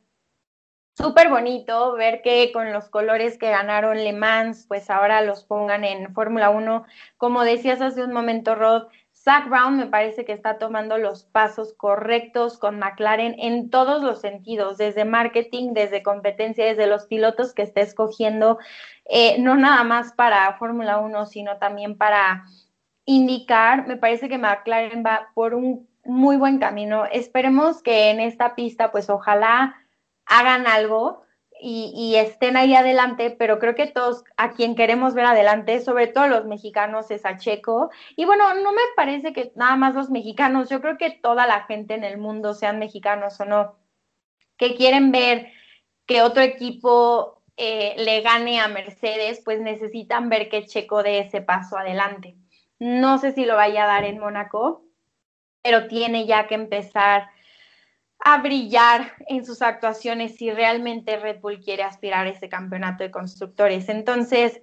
[SPEAKER 2] súper bonito ver que con los colores que ganaron Le Mans, pues ahora los pongan en Fórmula 1. Como decías hace un momento, Rod, Zach Brown me parece que está tomando los pasos correctos con McLaren en todos los sentidos, desde marketing, desde competencia, desde los pilotos que está escogiendo, eh, no nada más para Fórmula 1, sino también para indicar. Me parece que McLaren va por un muy buen camino. Esperemos que en esta pista, pues ojalá hagan algo y, estén ahí adelante, pero creo que todos a quien queremos ver adelante, sobre todo los mexicanos, es a Checo. Y bueno, no me parece que nada más los mexicanos, yo creo que toda la gente en el mundo, sean mexicanos o no, que quieren ver que otro equipo eh, le gane a Mercedes, pues necesitan ver que Checo dé ese paso adelante. No sé si lo vaya a dar en Mónaco, pero tiene ya que empezar a brillar en sus actuaciones si realmente Red Bull quiere aspirar a ese campeonato de constructores. Entonces,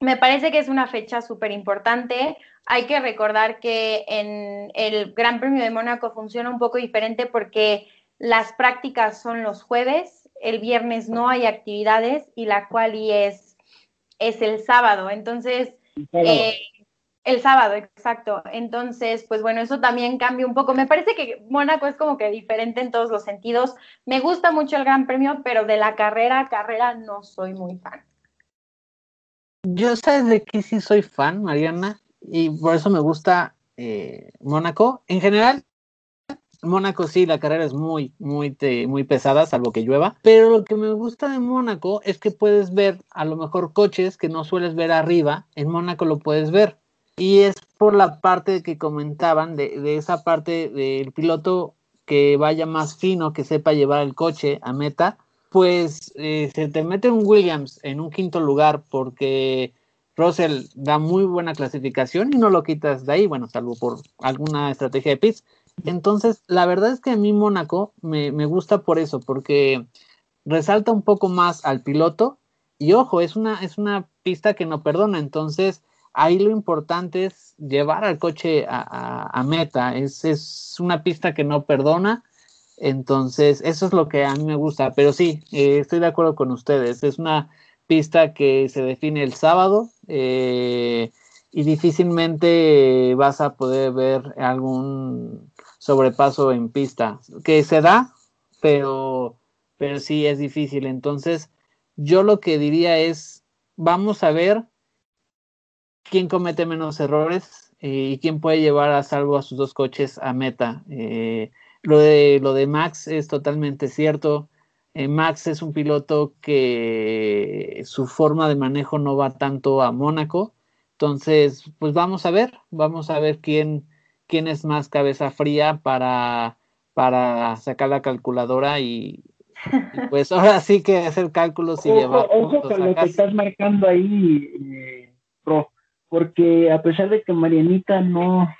[SPEAKER 2] me parece que es una fecha súper importante. Hay que recordar que en el Gran Premio de Mónaco funciona un poco diferente porque las prácticas son los jueves, el viernes no hay actividades y la cual es, es el sábado. Entonces, eh, el sábado, exacto. Entonces, pues bueno, eso también cambia un poco. Me parece que Mónaco es como que diferente en todos los sentidos. Me gusta mucho el Gran Premio, pero de la carrera a carrera no soy muy fan.
[SPEAKER 3] Yo sabes de qué sí soy fan, Mariana, y por eso me gusta eh, Mónaco. En general, Mónaco sí, la carrera es muy, muy, muy pesada, salvo que llueva. Pero lo que me gusta de Mónaco es que puedes ver a lo mejor coches que no sueles ver arriba. En Mónaco lo puedes ver. Y es por la parte que comentaban, de, esa parte del piloto que vaya más fino, que sepa llevar el coche a meta, pues eh, se te mete un Williams en un quinto lugar porque Russell da muy buena clasificación y no lo quitas de ahí, bueno, salvo por alguna estrategia de pits. Entonces, la verdad es que a mí Mónaco me, me gusta por eso, porque resalta un poco más al piloto y ojo, es una, es una pista que no perdona, entonces ahí lo importante es llevar al coche a, meta. Es, es, una pista que no perdona. Entonces, eso es lo que a mí me gusta. Pero sí, eh, estoy de acuerdo con ustedes. Es una pista que se define el sábado eh, y difícilmente vas a poder ver algún sobrepaso en pista. Que se da, pero, pero sí es difícil. Entonces, yo lo que diría es, vamos a ver quién comete menos errores eh, y quién puede llevar a salvo a sus dos coches a meta. Eh, lo, de, lo de Max es totalmente cierto. Eh, Max es un piloto que su forma de manejo no va tanto a Mónaco. Entonces, pues vamos a ver, vamos a ver quién, quién es más cabeza fría para, para sacar la calculadora y, pues ahora sí que hacer cálculos y (laughs) llevar.
[SPEAKER 1] Ojo con lo que estás marcando ahí, porque a pesar de que Marianita no,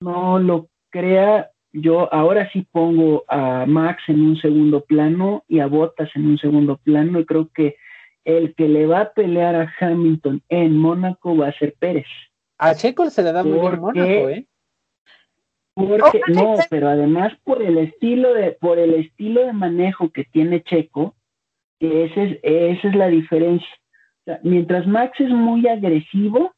[SPEAKER 1] no lo crea, yo ahora sí pongo a Max en un segundo plano y a Bottas en un segundo plano y creo que el que le va a pelear a Hamilton en Mónaco va a ser Pérez.
[SPEAKER 3] A Checo se le da muy bien Mónaco, ¿eh?
[SPEAKER 1] Porque, no, pero además por el estilo de, por el estilo de manejo que tiene Checo, ese es, esa es la diferencia. mientras Max es muy agresivo,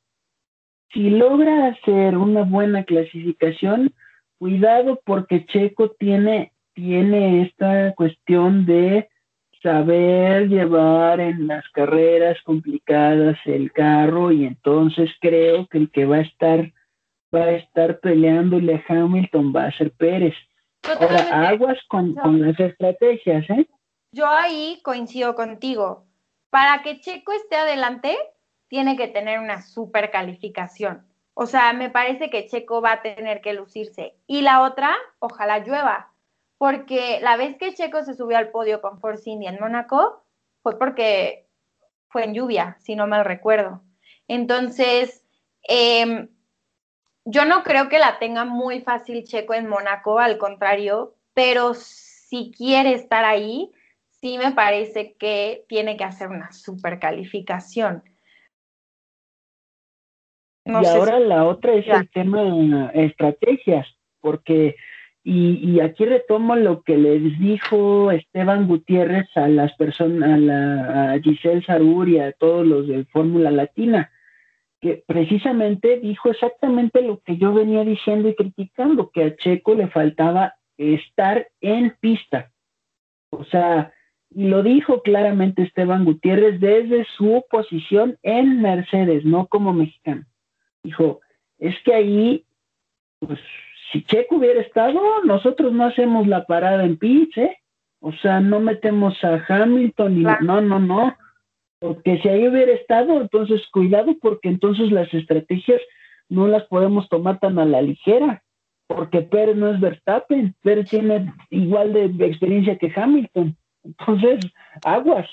[SPEAKER 1] si logra hacer una buena clasificación, cuidado porque Checo tiene, tiene esta cuestión de saber llevar en las carreras complicadas el carro y entonces creo que el que va a estar va a estar peleándole a Hamilton va a ser Pérez. Ahora, aguas con, con las estrategias, ¿eh?
[SPEAKER 2] Yo ahí coincido contigo. Para que Checo esté adelante, tiene que tener una super calificación. O sea, me parece que Checo va a tener que lucirse. Y la otra, ojalá llueva, porque la vez que Checo se subió al podio con Force India en Mónaco fue porque fue en lluvia, si no mal recuerdo. Entonces, em, yo no creo que la tenga muy fácil Checo en Mónaco, al contrario, pero si quiere estar ahí, sí me parece que tiene que hacer una super calificación.
[SPEAKER 1] Y ahora la otra es el tema de estrategias, porque, y, y, aquí retomo lo que les dijo Esteban Gutiérrez a las personas, a, la, a Giselle Sarur y a todos los de Fórmula Latina, que precisamente dijo exactamente lo que yo venía diciendo y criticando, que a Checo le faltaba estar en pista. O sea, y lo dijo claramente Esteban Gutiérrez desde su posición en Mercedes, no como mexicano. Dijo, es que ahí, pues, si Checo hubiera estado, nosotros no hacemos la parada en pista, ¿eh? O sea, no metemos a Hamilton y no, no, no. Porque si ahí hubiera estado, entonces cuidado, porque entonces las estrategias no las podemos tomar tan a la ligera porque Pérez no es Verstappen, Pérez tiene igual de experiencia que Hamilton. Entonces, aguas.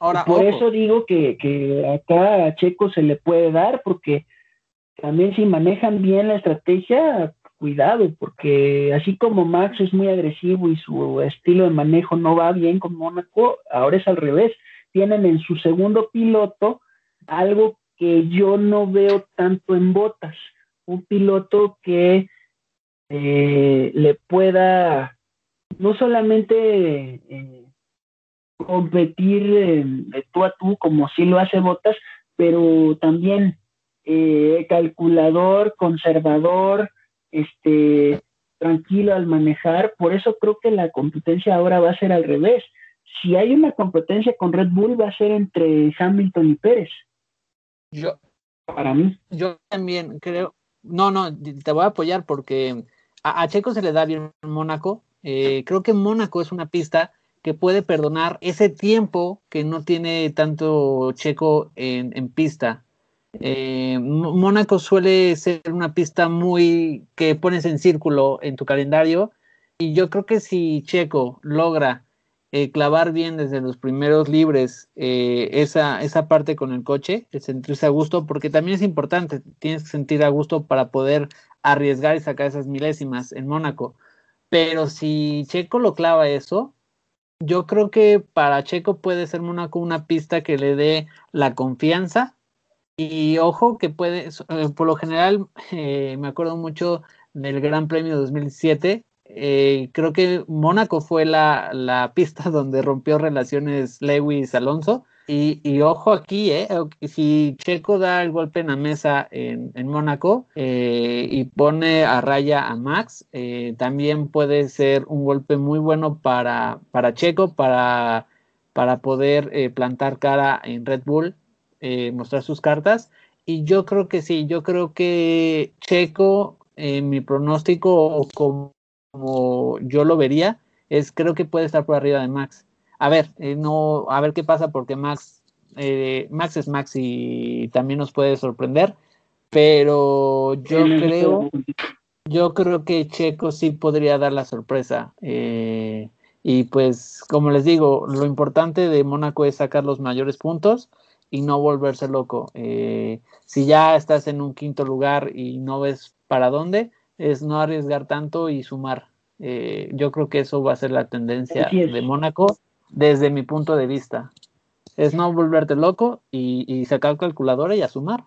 [SPEAKER 1] Ahora, por eso digo que, que acá a Checo se le puede dar, porque también si manejan bien la estrategia, cuidado, porque así como Max es muy agresivo y su estilo de manejo no va bien con Mónaco, ahora es al revés. Tienen en su segundo piloto algo que yo no veo tanto en botas, un piloto que eh, le pueda no solamente eh, competir de tú a tú como si lo hace Botas, pero también eh, calculador, conservador, este, tranquilo al manejar. Por eso creo que la competencia ahora va a ser al revés. Si hay una competencia con Red Bull, va a ser entre Hamilton y Pérez.
[SPEAKER 3] Yo, para mí. Yo también creo. No, no, te voy a apoyar porque a, Checo se le da bien Mónaco. Eh, creo que Mónaco es una pista que puede perdonar ese tiempo que no tiene tanto Checo en, pista. Eh, Mónaco suele ser una pista muy que pones en círculo en tu calendario y yo creo que si Checo logra eh, clavar bien desde los primeros libres esa, esa parte con el coche, sentirse a gusto, porque también es importante, tienes que sentir a gusto para poder arriesgar y sacar esas milésimas en Mónaco. Pero si Checo lo clava eso, yo creo que para Checo puede ser Mónaco una pista que le dé la confianza. Y ojo que puede, eh, por lo general, (laughs) eh, me acuerdo mucho del Gran Premio 2007. Eh, creo que Mónaco fue la, la (laughs) pista donde rompió relaciones Lewis-Alonso y, ojo aquí, ¿eh? si Checo da el golpe en la mesa en, Mónaco eh, y pone a raya a Max, también puede ser un golpe muy bueno para, para Checo, para, para poder plantar cara en Red Bull, mostrar sus cartas. Y yo creo que sí, yo creo que Checo, en mi pronóstico, como, como yo lo vería, es creo que puede estar por arriba de Max a ver, eh, no, a ver qué pasa porque Max, eh, Max es Max y también nos puede sorprender, pero yo creo, yo creo que Checo sí podría dar la sorpresa. Eh, y pues, como les digo, lo importante de Mónaco es sacar los mayores puntos y no volverse loco. si ya estás en un quinto lugar y no ves para dónde, es no arriesgar tanto y sumar. yo creo que eso va a ser la tendencia de Mónaco desde mi punto de vista. Es no volverte loco y, sacar calculadora y a sumar.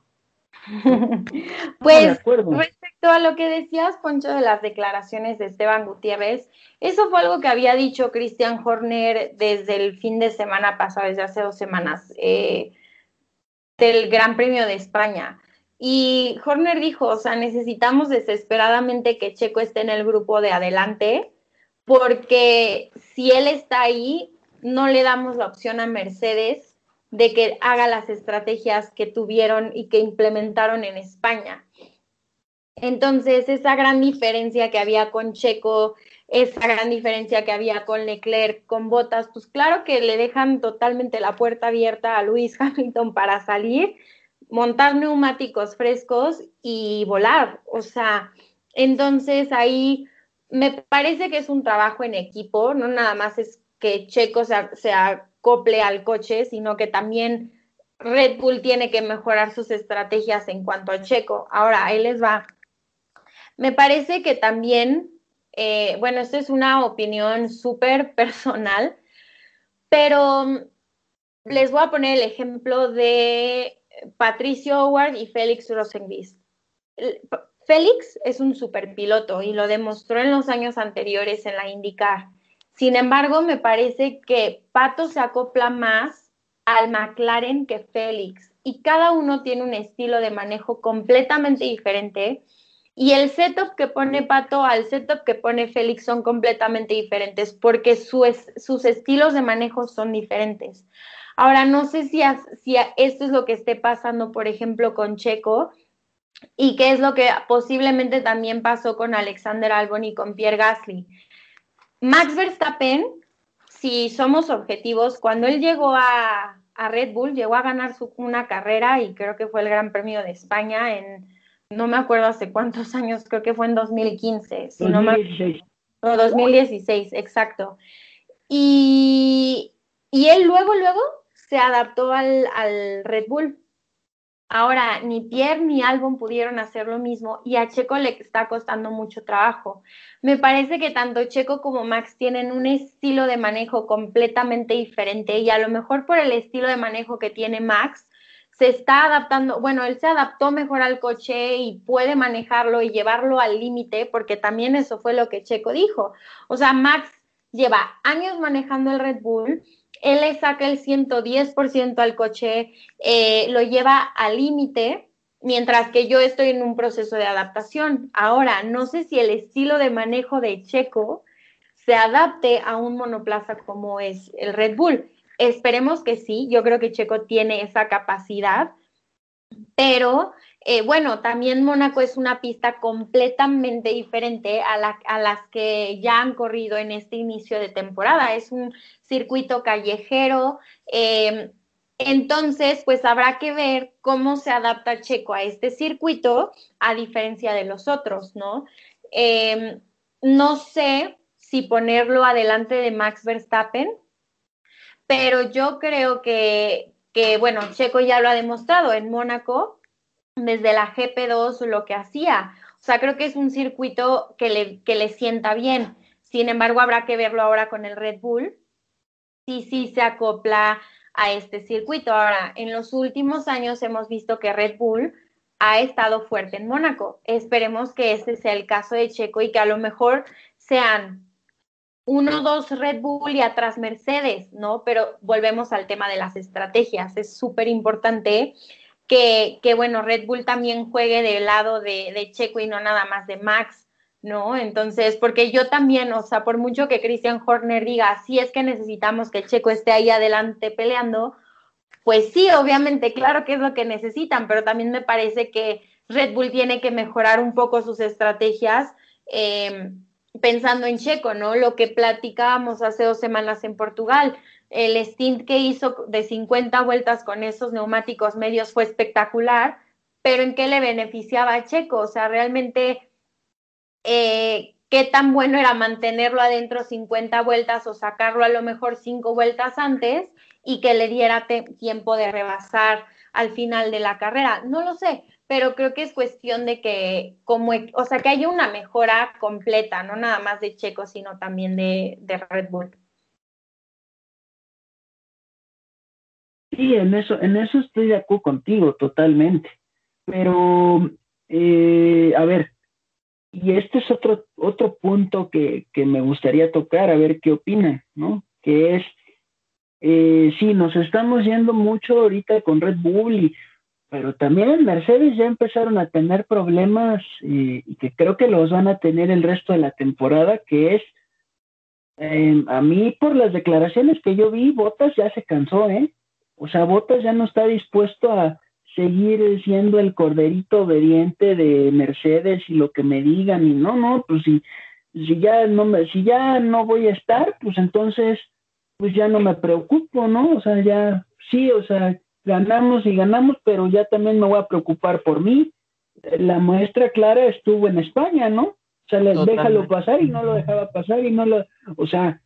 [SPEAKER 3] (laughs)
[SPEAKER 2] pues respecto a lo que decías, Poncho, de las declaraciones de Esteban Gutiérrez, eso fue algo que había dicho Christian Horner desde el fin de semana pasado, desde hace dos semanas, eh, del Gran Premio de España. Y Horner dijo, o sea, necesitamos desesperadamente que Checo esté en el grupo de adelante, porque si él está ahí, no le damos la opción a Mercedes de que haga las estrategias que tuvieron y que implementaron en España. Entonces, esa gran diferencia que había con Checo, esa gran diferencia que había con Leclerc, con Botas, pues claro que le dejan totalmente la puerta abierta a Luis (laughs) Hamilton para salir montar neumáticos frescos y volar. O sea, entonces ahí me parece que es un trabajo en equipo, no nada más es que Checo se, acople al coche, sino que también Red Bull tiene que mejorar sus estrategias en cuanto a Checo. Ahora, ahí les va. Me parece que también, eh, bueno, esto es una opinión súper (laughs) personal, pero mm, les voy a poner el ejemplo de Patricio Howard y Félix Rosenqvist. Félix es un superpiloto y lo demostró en los años anteriores en la IndyCar. Sin embargo, me parece que Pato se acopla más al McLaren que Félix y cada uno tiene un estilo de manejo completamente diferente y el setup que pone Pato al setup que pone Félix son completamente diferentes porque sus estilos de manejo son diferentes. Ahora, no sé si, si esto es lo que esté pasando, por ejemplo, con Checo y qué es lo que posiblemente también pasó con Alexander Albon y con Pierre Gasly. Max Verstappen, si somos objetivos, cuando él llegó a, Red Bull, llegó a ganar una carrera y creo que fue el Gran Premio de España en, no me acuerdo hace cuántos años, creo que fue en 2015. Si 2016. No, 2016, exacto. Y, y él luego, luego se adaptó al, Red Bull. Ahora, ni Pierre ni Albon pudieron hacer lo mismo y a Checo le está costando mucho trabajo. Me parece que tanto Checo como Max tienen un estilo de manejo completamente diferente y a lo mejor por el estilo de manejo que tiene Max, se está adaptando, bueno, él se adaptó mejor al coche y puede manejarlo y llevarlo al límite, porque también eso fue lo que Checo dijo. O sea, Max lleva años manejando el Red Bull él le saca el 110% al coche, eh, lo lleva al límite, mientras que yo estoy en un proceso de adaptación. Ahora, no sé si el estilo de manejo de Checo se adapte a un monoplaza como es el Red Bull. Esperemos que sí, yo creo que Checo tiene esa capacidad, pero eh, bueno, también Mónaco es una pista completamente diferente a, las que ya han corrido en este inicio de temporada. Es un circuito callejero. Em, entonces, pues habrá que ver cómo se adapta Checo a este circuito a diferencia de los otros, ¿no? Em, no sé si ponerlo adelante de Max Verstappen, pero yo creo que, que bueno, Checo ya lo ha demostrado en Mónaco, desde la GP2 lo que hacía. O sea, creo que es un circuito que le, que le sienta bien. Sin embargo, habrá que verlo ahora con el Red Bull. Sí, sí se acopla a este circuito. Ahora, en los últimos años hemos visto que Red Bull ha estado fuerte en Mónaco. Esperemos que este sea el caso de Checo y que a lo mejor sean uno, dos Red Bull y atrás Mercedes, ¿no? Pero volvemos al tema de las estrategias. Es súper importante que, bueno, Red Bull también juegue del lado de, Checo y no nada más de Max, ¿no? Entonces, porque yo también, o sea, por mucho que Christian Horner diga, sí es que necesitamos que Checo esté ahí adelante peleando, pues sí, obviamente, claro que es lo que necesitan, pero también me parece que Red Bull tiene que mejorar un poco sus estrategias. Eh, pensando en Checo, ¿no? Lo que platicábamos hace dos semanas en Portugal, el stint que hizo de 50 vueltas con esos neumáticos medios fue espectacular, pero ¿en qué le beneficiaba a Checo? O sea, realmente, eh, ¿qué tan bueno era mantenerlo adentro 50 vueltas o sacarlo a lo mejor 5 vueltas antes y que le diera tiempo de rebasar al final de la carrera? No lo sé, pero creo que es cuestión de que, como, o sea, que haya una mejora completa, no nada más de Checo, sino también de Red Bull.
[SPEAKER 1] Sí, en eso, en eso estoy de acuerdo contigo totalmente. Pero, eh, a ver, y este es otro, otro punto que, que, me gustaría tocar, a ver qué opinan, ¿no? Que es, eh, sí, nos estamos yendo mucho ahorita con Red Bull, y, pero también en Mercedes ya empezaron a tener problemas y que creo que los van a tener el resto de la temporada, que es, eh, a mí por las declaraciones que yo vi, Botas ya se cansó, ¿eh? O sea, Botas ya no está dispuesto a seguir siendo el corderito obediente de Mercedes y lo que me digan y no, no, pues si, si ya no me, si ya no voy a estar, pues entonces pues ya no me preocupo, ¿no? O sea, ya sí, o sea, ganamos y ganamos, pero ya también me voy a preocupar por mí. La muestra clara estuvo en España, ¿no? O sea, les déjalo pasar y no lo dejaba pasar y no lo, o sea,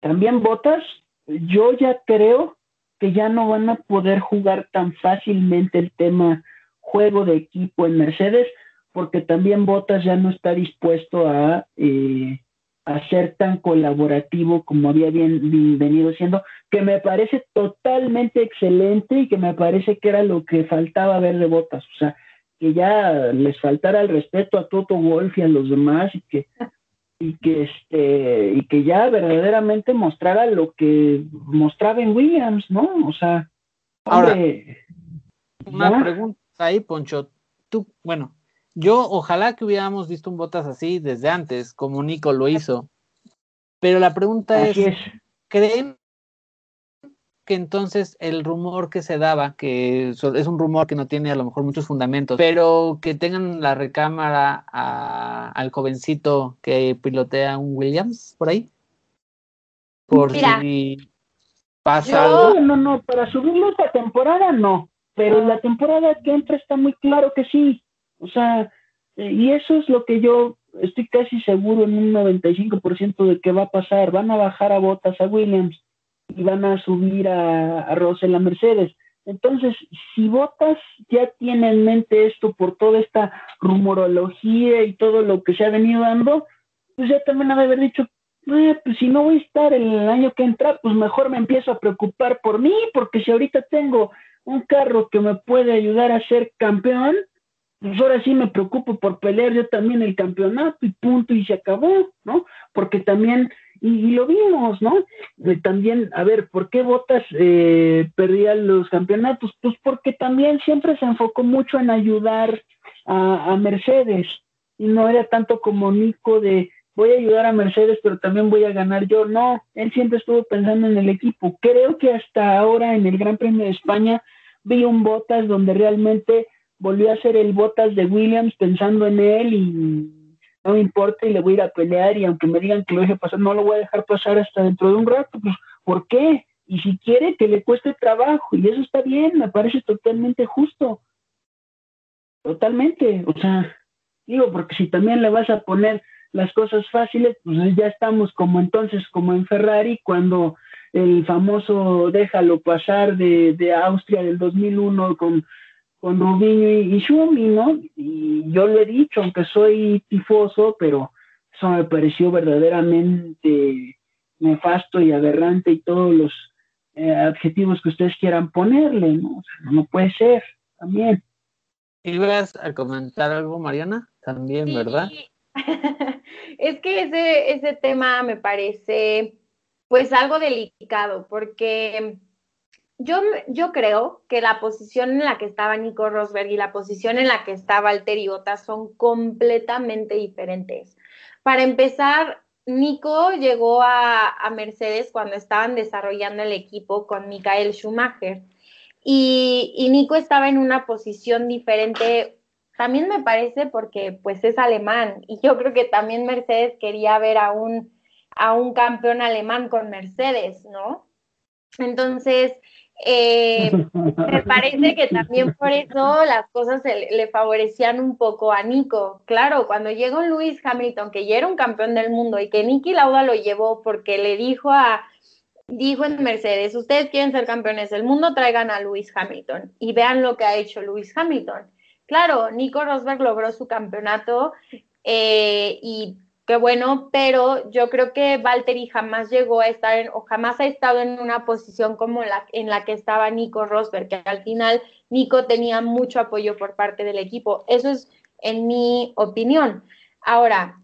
[SPEAKER 1] también Botas, yo ya creo que ya no van a poder jugar tan fácilmente el tema juego de equipo en Mercedes, porque también Botas ya no está dispuesto a, eh, a ser tan colaborativo como había bien, venido siendo, que me parece totalmente excelente y que me parece que era lo que faltaba ver de Botas, o sea, que ya les faltara el respeto a Toto Wolf y a los demás y que y que este y que ya verdaderamente mostrara lo que mostraba en Williams, ¿no? O sea,
[SPEAKER 3] ahora una pregunta ahí, Poncho. Tú, bueno, yo ojalá que hubiéramos visto un Botas así desde antes, como Nico lo hizo. Pero la pregunta es, ¿creen que entonces el rumor que se daba, que es un rumor que no tiene a lo mejor muchos fundamentos, pero que tengan la recámara al jovencito que pilotea un Williams por ahí? Por si pasa algo.
[SPEAKER 1] No, no, para subirlo esta temporada no, pero la temporada que entra está muy claro que sí. O sea, eh, y eso es lo que yo estoy casi seguro en un 95% de que va a pasar. Van a bajar a botas a Williams y van a subir a, a la Mercedes. Entonces, si Botas ya tiene en mente esto por toda esta rumorología y todo lo que se ha venido dando, pues ya también ha de haber dicho, eh, pues si no voy a estar el año que entra, pues mejor me empiezo a preocupar por mí, porque si ahorita tengo un carro que me puede ayudar a ser campeón, pues ahora sí me preocupo por pelear yo también el campeonato y punto y se acabó, ¿no? Porque también, y, lo vimos, ¿no? Eh, también, a ver, ¿por qué Botas eh, perdía los campeonatos? Pues porque también siempre se enfocó mucho en ayudar a, a Mercedes y no era tanto como Nico de voy a ayudar a Mercedes, pero también voy a ganar yo. No, él siempre estuvo pensando en el equipo. Creo que hasta ahora en el Gran Premio de España vi un Botas donde realmente volvió a ser el Botas de Williams pensando en él y no me importa y le voy a ir a pelear y aunque me digan que lo deje pasar, no lo voy a dejar pasar hasta dentro de un rato, pues ¿por qué? Y si quiere que le cueste trabajo y eso está bien, me parece totalmente justo. Totalmente, o sea, digo, porque si también le vas a poner las cosas fáciles, pues ya estamos como entonces, como en Ferrari, cuando el famoso déjalo pasar de, de Austria del 2001 con con Rubiño y, y ¿no? Y yo lo he dicho, aunque soy tifoso, pero eso me pareció verdaderamente nefasto y aberrante y todos los eh, adjetivos que ustedes quieran ponerle, ¿no? O sea, no, puede ser, también.
[SPEAKER 3] ¿Ibas a comentar algo, Mariana? También, ¿verdad? (laughs)
[SPEAKER 2] es que ese, ese tema me parece pues algo delicado, porque yo, yo creo que la posición en la que estaba Nico Rosberg y la posición en la que estaba Valtteri son completamente diferentes. Para empezar, Nico llegó a, a, Mercedes cuando estaban desarrollando el equipo con Michael Schumacher y, y, Nico estaba en una posición diferente. También me parece porque pues es alemán y yo creo que también Mercedes quería ver a un, a un campeón alemán con Mercedes, ¿no? Entonces, eh, (laughs) me parece que también por eso las cosas le, favorecían un poco a Nico. Claro, cuando llegó Luis Hamilton, que ya era un campeón del mundo y que Nicky Lauda lo llevó porque le dijo a dijo en Mercedes, ustedes quieren ser campeones del mundo, traigan a Luis Hamilton y vean lo que ha hecho Luis Hamilton. Claro, Nico Rosberg logró su campeonato eh, y qué bueno, pero yo creo que Valtteri jamás llegó a estar en, o jamás ha estado en una posición como la en la que estaba Nico Rosberg, que al final Nico tenía mucho apoyo por parte del equipo. Eso es en mi opinión. Ahora,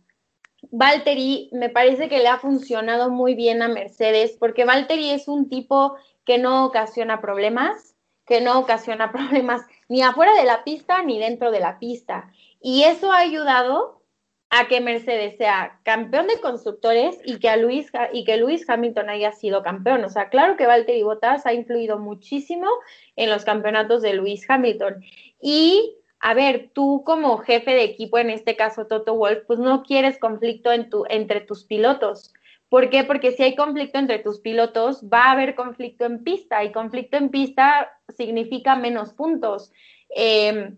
[SPEAKER 2] Valtteri me parece que le ha funcionado muy bien a Mercedes, porque Valtteri es un tipo que no ocasiona problemas, que no ocasiona (laughs) problemas ni afuera de la pista ni dentro de la pista. Y eso ha ayudado a que Mercedes sea campeón de constructores y que, a Luis, y que Luis Hamilton haya sido campeón. O sea, claro que Valtteri Bottas ha influido muchísimo en los campeonatos de Luis Hamilton. Y, a ver, tú como jefe de equipo, en este caso Toto Wolf, pues no quieres conflicto entre tus pilotos, ¿Por qué? Porque si hay conflicto entre tus pilotos, va a haber conflicto en pista y conflicto en pista significa menos puntos. Em,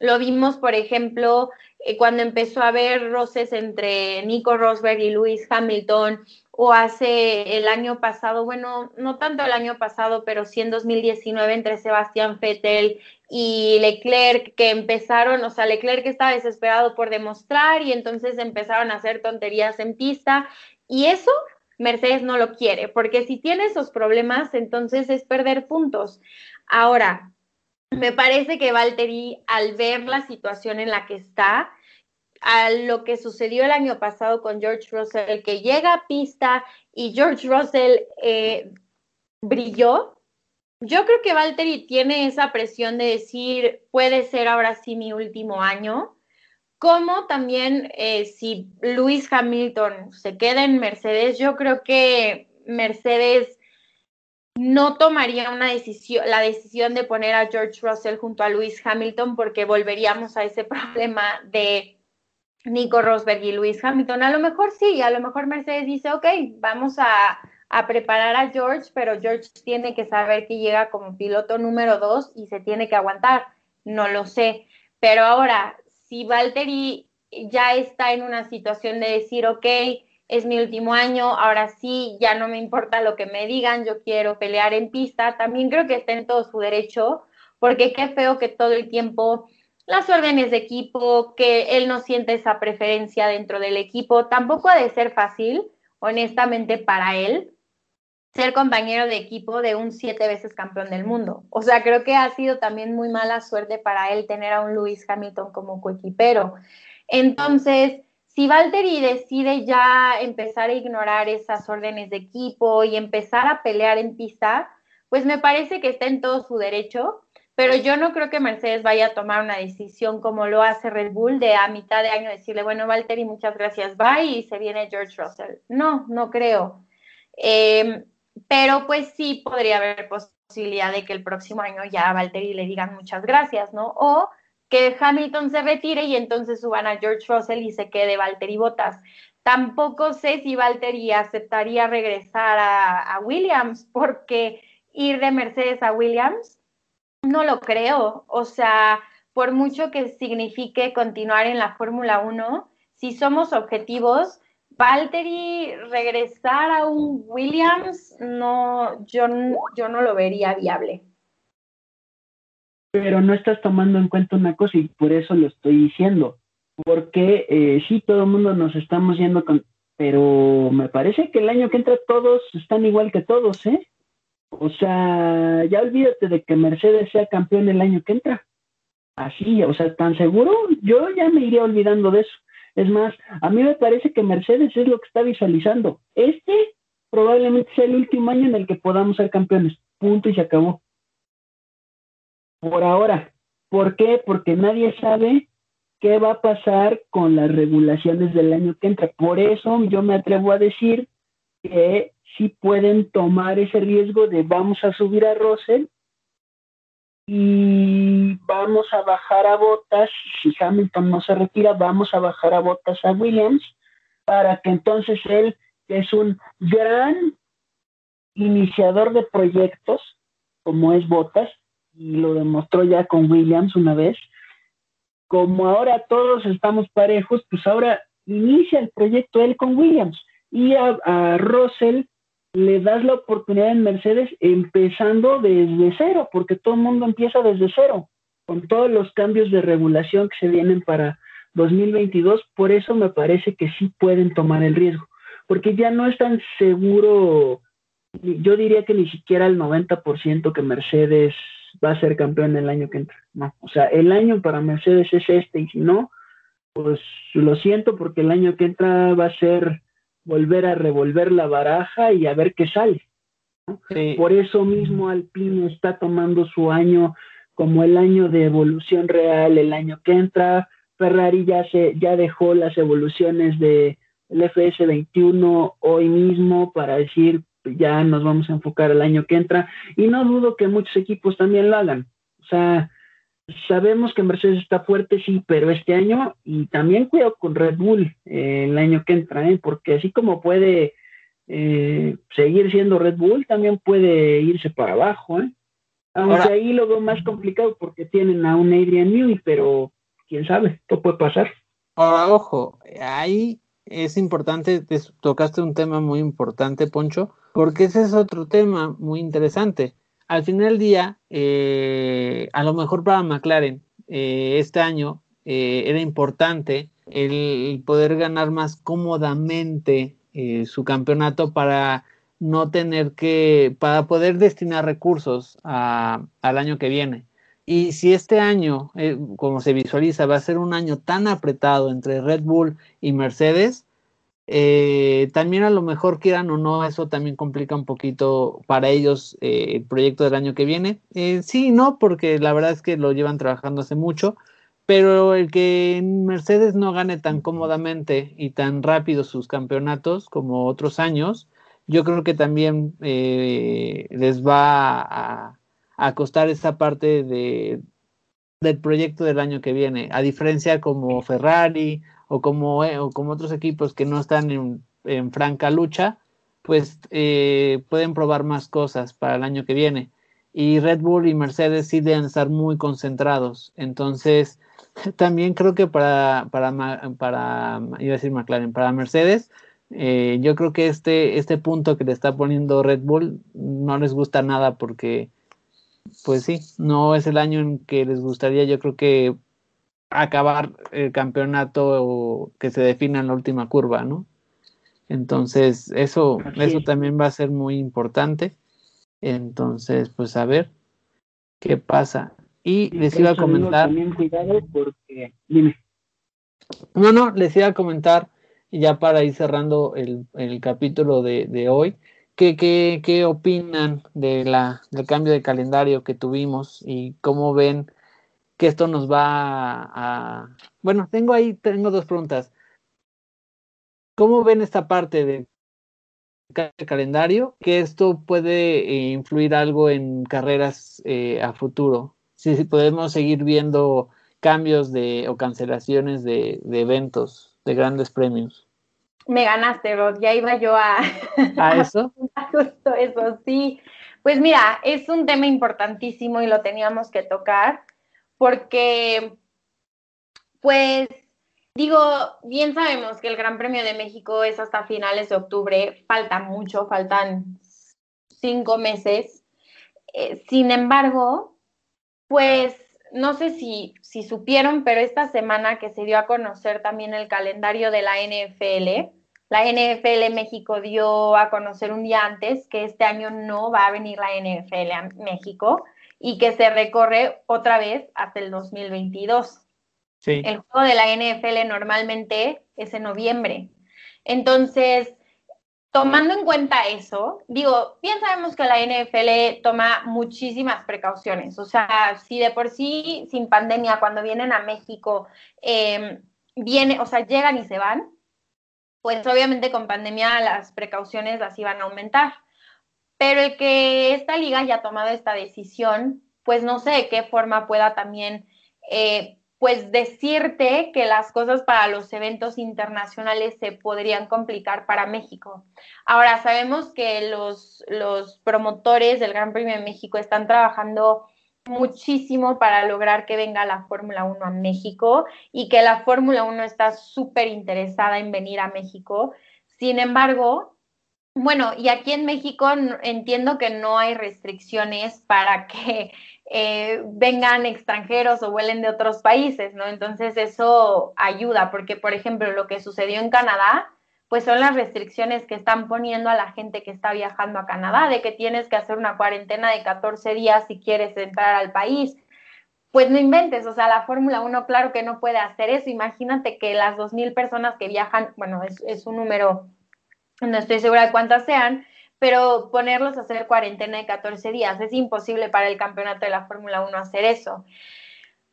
[SPEAKER 2] lo vimos, por ejemplo, eh, cuando empezó a haber roces entre Nico Rosberg y Lewis Hamilton, o hace el año pasado, bueno, no tanto el año pasado, pero sí en 2019 entre Sebastián Vettel y Leclerc, que empezaron, o sea, Leclerc estaba desesperado por demostrar y entonces empezaron a hacer tonterías en pista y eso Mercedes no lo quiere, porque si tiene esos problemas, entonces es perder puntos. Ahora, me parece que Valtteri, al ver la situación en la que está, a lo que sucedió el año pasado con George Russell, que llega a pista y George Russell eh, brilló, yo creo que Valtteri tiene esa presión de decir, puede ser ahora sí mi último año, como también eh, si Lewis Hamilton se queda en Mercedes, yo creo que Mercedes no tomaría una decisión, la decisión de poner a George Russell junto a Lewis Hamilton porque volveríamos a ese (laughs) problema de Nico Rosberg y Lewis Hamilton. A lo mejor sí, a lo mejor Mercedes dice, ok, vamos a, a preparar a George, pero George tiene que saber que llega como piloto número dos y se tiene que aguantar. No lo sé. Pero ahora, si Valtteri ya está en una situación de decir, ok, es mi último año, ahora sí, ya no me importa lo que me digan, yo quiero pelear en pista, también creo que está en todo su derecho, porque qué feo que todo el tiempo las órdenes de equipo, que él no siente esa preferencia dentro del equipo, tampoco ha de ser fácil, honestamente, para él, ser compañero de equipo de un siete veces campeón del mundo. O sea, creo que ha sido también muy mala suerte para él tener a un Lewis Hamilton como coequipero. Entonces, si Valtteri decide ya empezar a ignorar esas órdenes de equipo y empezar a pelear en pista, pues me parece que está en todo su derecho, pero yo no creo que Mercedes vaya a tomar una decisión como lo hace Red Bull de a mitad de año decirle, bueno, Valtteri, muchas gracias, bye, y se viene George Russell. No, no creo. Eh, pero pues sí podría haber posibilidad de que el próximo año ya a Valtteri le digan muchas gracias, ¿no? O que Hamilton se retire y entonces suban a George Russell y se quede Valtteri Bottas. Tampoco sé si Valtteri aceptaría regresar a, Williams, porque ir de Mercedes a Williams, no lo creo. O sea, por mucho que signifique continuar en la Fórmula 1, si somos objetivos, Valtteri regresar a un Williams, no, yo, yo no lo vería viable.
[SPEAKER 1] Pero no estás tomando en cuenta una cosa y por eso lo estoy diciendo. Porque eh, sí, todo el mundo nos estamos yendo con... Pero me parece que el año que entra todos están igual que todos, ¿eh? O sea, ya olvídate de que Mercedes sea campeón el año que entra. Así, o sea, tan seguro, yo ya me iría olvidando de eso. Es más, a mí me parece que Mercedes es lo que está visualizando. Este probablemente sea el último año en el que podamos ser campeones. Punto y se acabó. Por ahora. ¿Por qué? Porque nadie sabe qué va a pasar con las regulaciones del año que entra. Por eso yo me atrevo a decir que sí pueden tomar ese riesgo de vamos a subir a Russell y vamos a bajar a Botas, si Hamilton no se retira, vamos a bajar a Botas a Williams para que entonces él, que es un gran iniciador de proyectos, como es Botas, y lo demostró ya con Williams una vez, como ahora todos estamos parejos, pues ahora inicia el proyecto él con Williams. Y a, Russell le das la oportunidad en Mercedes empezando desde cero, porque todo el mundo empieza desde cero, con todos los cambios de regulación que se vienen para 2022, por eso me parece que sí pueden tomar el riesgo, porque ya no es tan seguro, yo diría que ni siquiera el 90% que Mercedes va a ser campeón el año que entra, no, o sea, el año para Mercedes es este, y si no, pues lo siento porque el año que entra va a ser volver a revolver la baraja y a ver qué sale. Por eso mismo Alpine está tomando su año como el año de evolución real, el año que entra. Ferrari ya, se, ya dejó las evoluciones del FS21 hoy mismo para decir ya nos vamos a enfocar el año que entra y no dudo que muchos equipos también lo hagan. O sea, Sabemos que Mercedes está fuerte, sí, pero este año, y también cuidado con Red Bull eh, el año que entra, ¿eh? porque así como puede eh, seguir siendo Red Bull, también puede irse para abajo, ¿eh? Aunque ahí lo veo más complicado porque tienen a un Adrian Newey, pero quién sabe, esto puede pasar.
[SPEAKER 3] Ahora, ojo, ahí es importante, tocaste un tema muy importante, Poncho, porque ese es otro tema muy interesante. Al final del día, eh, a lo mejor para McLaren, eh, este año era importante el poder ganar más cómodamente su campeonato para no tener que, para poder destinar recursos al año que viene. Y si este año, eh, como se visualiza, va a ser un año tan apretado entre Red Bull y Mercedes, eh, también a lo mejor quieran o no, eso también complica un poquito para ellos eh, el proyecto del año que viene. sí, no, porque la verdad es que lo llevan trabajando hace mucho, pero el que Mercedes no gane tan cómodamente y tan rápido sus campeonatos como otros años, yo creo que también les va a, a, costar esa parte de, del proyecto del año que viene, a diferencia como Ferrari o como, eh, o como otros equipos que no están en, en franca lucha, pues eh, pueden probar más cosas para el año que viene. Y Red Bull y Mercedes sí deben estar muy concentrados. Entonces, (laughs) también creo que para, para, para iba a decir McLaren, para Mercedes, eh, yo creo que este, este punto que le está poniendo Red Bull no les gusta nada porque, pues sí, no es el año en que les gustaría, yo creo que acabar el campeonato o que se defina en la última curva, ¿no? Entonces, eso, eso también va a ser muy importante. Entonces, pues a ver qué pasa. Y les iba a comentar.
[SPEAKER 1] Porque...
[SPEAKER 3] No, no, les iba a comentar ya para ir cerrando el, capítulo de, hoy, ¿qué, qué, opinan de la, del cambio de calendario que tuvimos y cómo ven que esto nos va a... Bueno, tengo ahí, tengo dos preguntas. ¿Cómo ven esta parte del calendario? Que esto puede eh, influir algo en carreras eh, a futuro. Si, si, podemos seguir viendo cambios de o cancelaciones de, de eventos, de grandes premios.
[SPEAKER 2] Me ganaste, Rod. Ya iba yo a.
[SPEAKER 3] ¿A (laughs) eso?
[SPEAKER 2] Justo eso, sí. Pues mira, es un tema importantísimo y lo teníamos que tocar porque, pues, digo, bien sabemos que el Gran Premio de México es hasta finales de octubre. Falta mucho, faltan cinco meses. Eh, sin embargo, pues no sé si, si supieron, pero esta semana que se dio a conocer también el calendario de la NFL, la NFL México dio a conocer un día antes que este año no va a venir la NFL a México y que se recorre otra vez hasta el 2022. Sí. El juego de la NFL normalmente es en noviembre. Entonces, tomando en cuenta eso, digo, bien sabemos que la NFL toma muchísimas precauciones. O sea, si de por sí, sin pandemia, cuando vienen a México, eh, viene, o sea, llegan y se van, pues obviamente con pandemia las precauciones las iban a aumentar. Pero el que esta liga haya tomado esta decisión, pues no sé de qué forma pueda también eh, pues decirte que las cosas para los eventos internacionales se podrían complicar para México. Ahora, sabemos que los, los promotores del Gran Premio de México están trabajando muchísimo para lograr que venga la Fórmula 1 a México y que la Fórmula 1 está súper interesada en venir a México. Sin embargo, bueno, y aquí en México entiendo que no hay restricciones para que eh, vengan extranjeros o vuelen de otros países, ¿no? Entonces eso ayuda, porque por ejemplo lo que sucedió en Canadá, pues son las restricciones que están poniendo a la gente que está viajando a Canadá, de que tienes que hacer una cuarentena de 14 días si quieres entrar al país. Pues no inventes, o sea, la Fórmula 1 claro que no puede hacer eso. Imagínate que las 2.000 personas que viajan, bueno, es, es un número, no estoy segura de cuántas sean, pero ponerlos a hacer cuarentena de 14 días, es imposible para el campeonato de la Fórmula 1 hacer eso.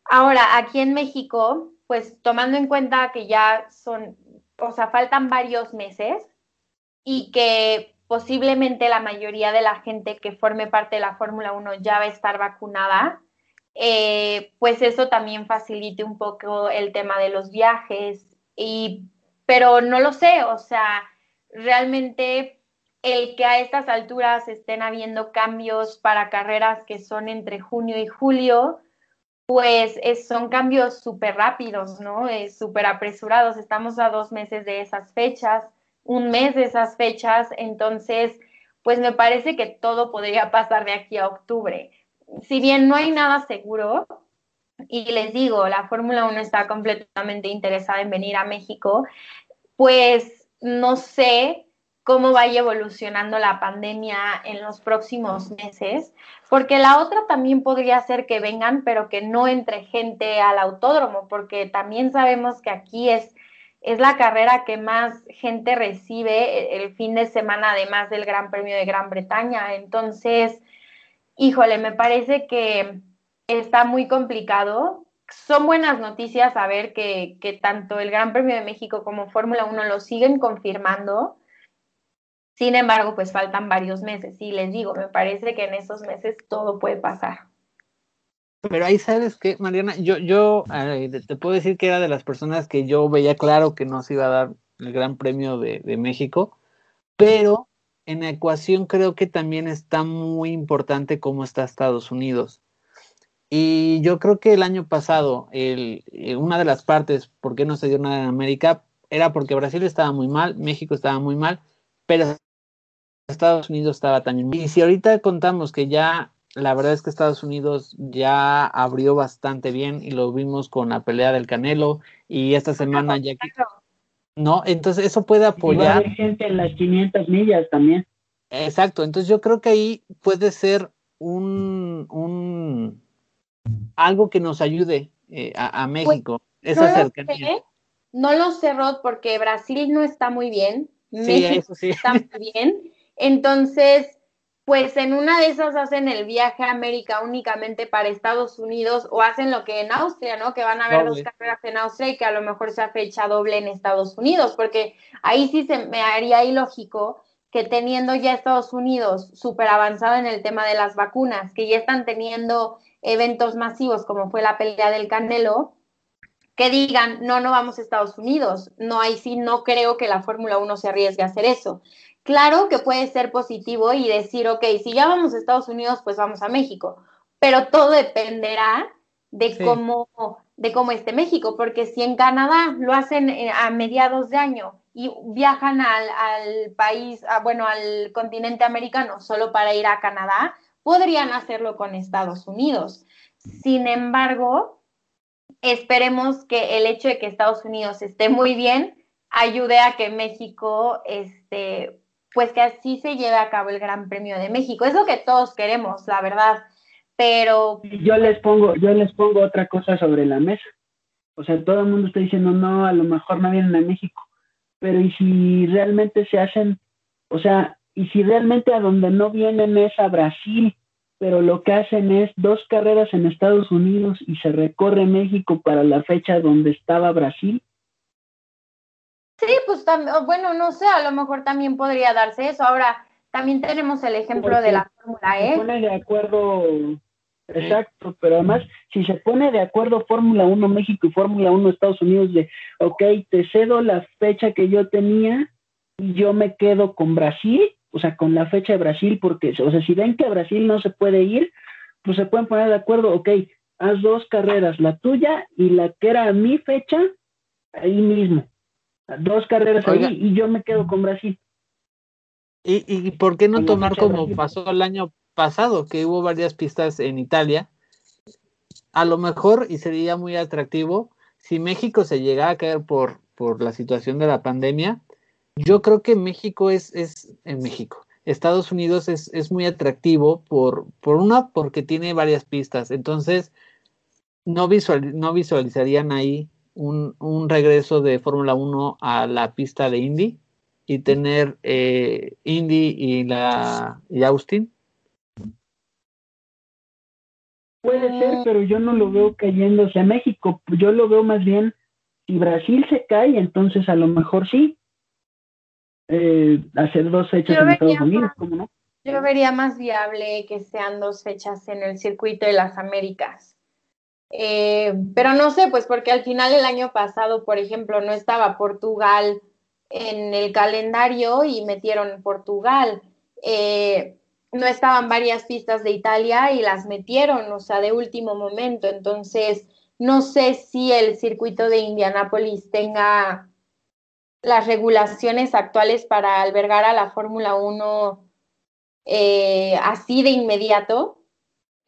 [SPEAKER 2] Ahora, aquí en México, pues tomando en cuenta que ya son, o sea, faltan varios meses y que posiblemente la mayoría de la gente que forme parte de la Fórmula 1 ya va a estar vacunada, eh, pues eso también facilite un poco el tema de los viajes. Y, pero no lo sé, o sea, realmente el que a estas alturas estén habiendo cambios para carreras que son entre junio y julio, pues son cambios súper rápidos, ¿no? Súper apresurados. Estamos a dos meses de esas fechas, un mes de esas fechas, entonces, pues me parece que todo podría pasar de aquí a octubre. Si bien no hay nada seguro, y les digo, la Fórmula 1 está completamente interesada en venir a México, pues no sé cómo vaya evolucionando la pandemia en los próximos meses, porque la otra también podría ser que vengan, pero que no entre gente al autódromo, porque también sabemos que aquí es, es la carrera que más gente recibe el fin de semana, además del Gran Premio de Gran Bretaña. Entonces, híjole, me parece que está muy complicado. Son buenas noticias saber que, que tanto el Gran Premio de México como Fórmula 1 lo siguen confirmando sin embargo, pues faltan varios meses y les digo, me parece que en esos meses todo puede pasar.
[SPEAKER 3] Pero ahí sabes que, Mariana, yo, yo te puedo decir que era de las personas que yo veía claro que no se iba a dar el Gran Premio de, de México, pero en la ecuación creo que también está muy importante cómo está Estados Unidos. Y yo creo que el año pasado, el, eh, una de las partes por qué no se dio nada en América era porque Brasil estaba muy mal, México estaba muy mal, pero Estados Unidos estaba también. Y si ahorita contamos que ya, la verdad es que Estados Unidos ya abrió bastante bien y lo vimos con la pelea del Canelo y esta semana ya que... No, entonces eso puede apoyar.
[SPEAKER 1] gente en las 500 millas también.
[SPEAKER 3] Exacto, entonces yo creo que ahí puede ser un, un algo que nos ayude eh, a, pues, México, esa cercanía.
[SPEAKER 2] no lo sé, Rod, porque Brasil no está muy bien, México está muy bien. Entonces, pues en una de esas hacen el viaje a América únicamente para Estados Unidos o hacen lo que en Austria, ¿no? Que van a haber dos carreras en Austria y que a lo mejor sea fecha doble en Estados Unidos, porque ahí sí se me haría ilógico que teniendo ya Estados Unidos súper avanzado en el tema de las vacunas, que ya están teniendo eventos masivos como fue la pelea del Canelo, que digan, no, no vamos a Estados Unidos. No, ahí sí no creo que la Fórmula 1 se arriesgue a hacer eso. Claro que puede ser positivo y decir, ok, si ya vamos a Estados Unidos, pues vamos a México, pero todo dependerá de cómo de cómo esté México, porque si en Canadá lo hacen eh, a mediados de año y viajan al, al país, bueno, al continente americano solo para ir a Canadá, podrían hacerlo con Estados Unidos. Sin embargo, esperemos que el hecho de que Estados Unidos esté muy bien ayude a que México este, pues que así se lleve a cabo el Gran Premio de México. Es lo que todos queremos, la verdad, pero...
[SPEAKER 1] Yo les pongo, yo les pongo otra cosa sobre la mesa. O sea, todo el mundo está diciendo, no, a lo mejor no vienen a México, pero ¿y si realmente se hacen, o sea, y si realmente a donde no vienen es a Brasil, pero lo que hacen es dos carreras en Estados Unidos y se recorre México para la fecha donde estaba Brasil,
[SPEAKER 2] Sí, pues bueno, no sé, a lo mejor también podría darse eso. Ahora, también tenemos el ejemplo de la Fórmula
[SPEAKER 1] E. Se pone de acuerdo, exacto, pero además, si se pone de acuerdo Fórmula 1 México y Fórmula 1 Estados Unidos de, ok, te cedo la fecha que yo tenía y yo me quedo con Brasil, o sea, con la fecha de Brasil, porque, o sea, si ven que Brasil no se puede ir, pues se pueden poner de acuerdo, ok, haz dos carreras, la tuya y la que era mi fecha, ahí mismo Dos carreras ahí y yo me quedo con Brasil.
[SPEAKER 3] ¿Y, y por qué no tomar como pasó el año pasado, que hubo varias pistas en Italia? A lo mejor, y sería muy atractivo, si México se llega a caer por, por la situación de la pandemia, yo creo que México es, es en México. Estados Unidos es, es muy atractivo por, por una, porque tiene varias pistas. Entonces, no, visual, no visualizarían ahí un, un regreso de Fórmula 1 a la pista de Indy y tener eh, Indy y, la, y Austin?
[SPEAKER 1] Puede ser, pero yo no lo veo cayéndose a México. Yo lo veo más bien, si Brasil se cae, entonces a lo mejor sí. Eh, hacer dos fechas en Estados Unidos, ¿cómo no?
[SPEAKER 2] Yo vería más viable que sean dos fechas en el circuito de las Américas. Eh, pero no sé, pues porque al final el año pasado, por ejemplo, no estaba Portugal en el calendario y metieron Portugal. Eh, no estaban varias pistas de Italia y las metieron, o sea, de último momento. Entonces, no sé si el circuito de Indianápolis tenga las regulaciones actuales para albergar a la Fórmula 1 eh, así de inmediato.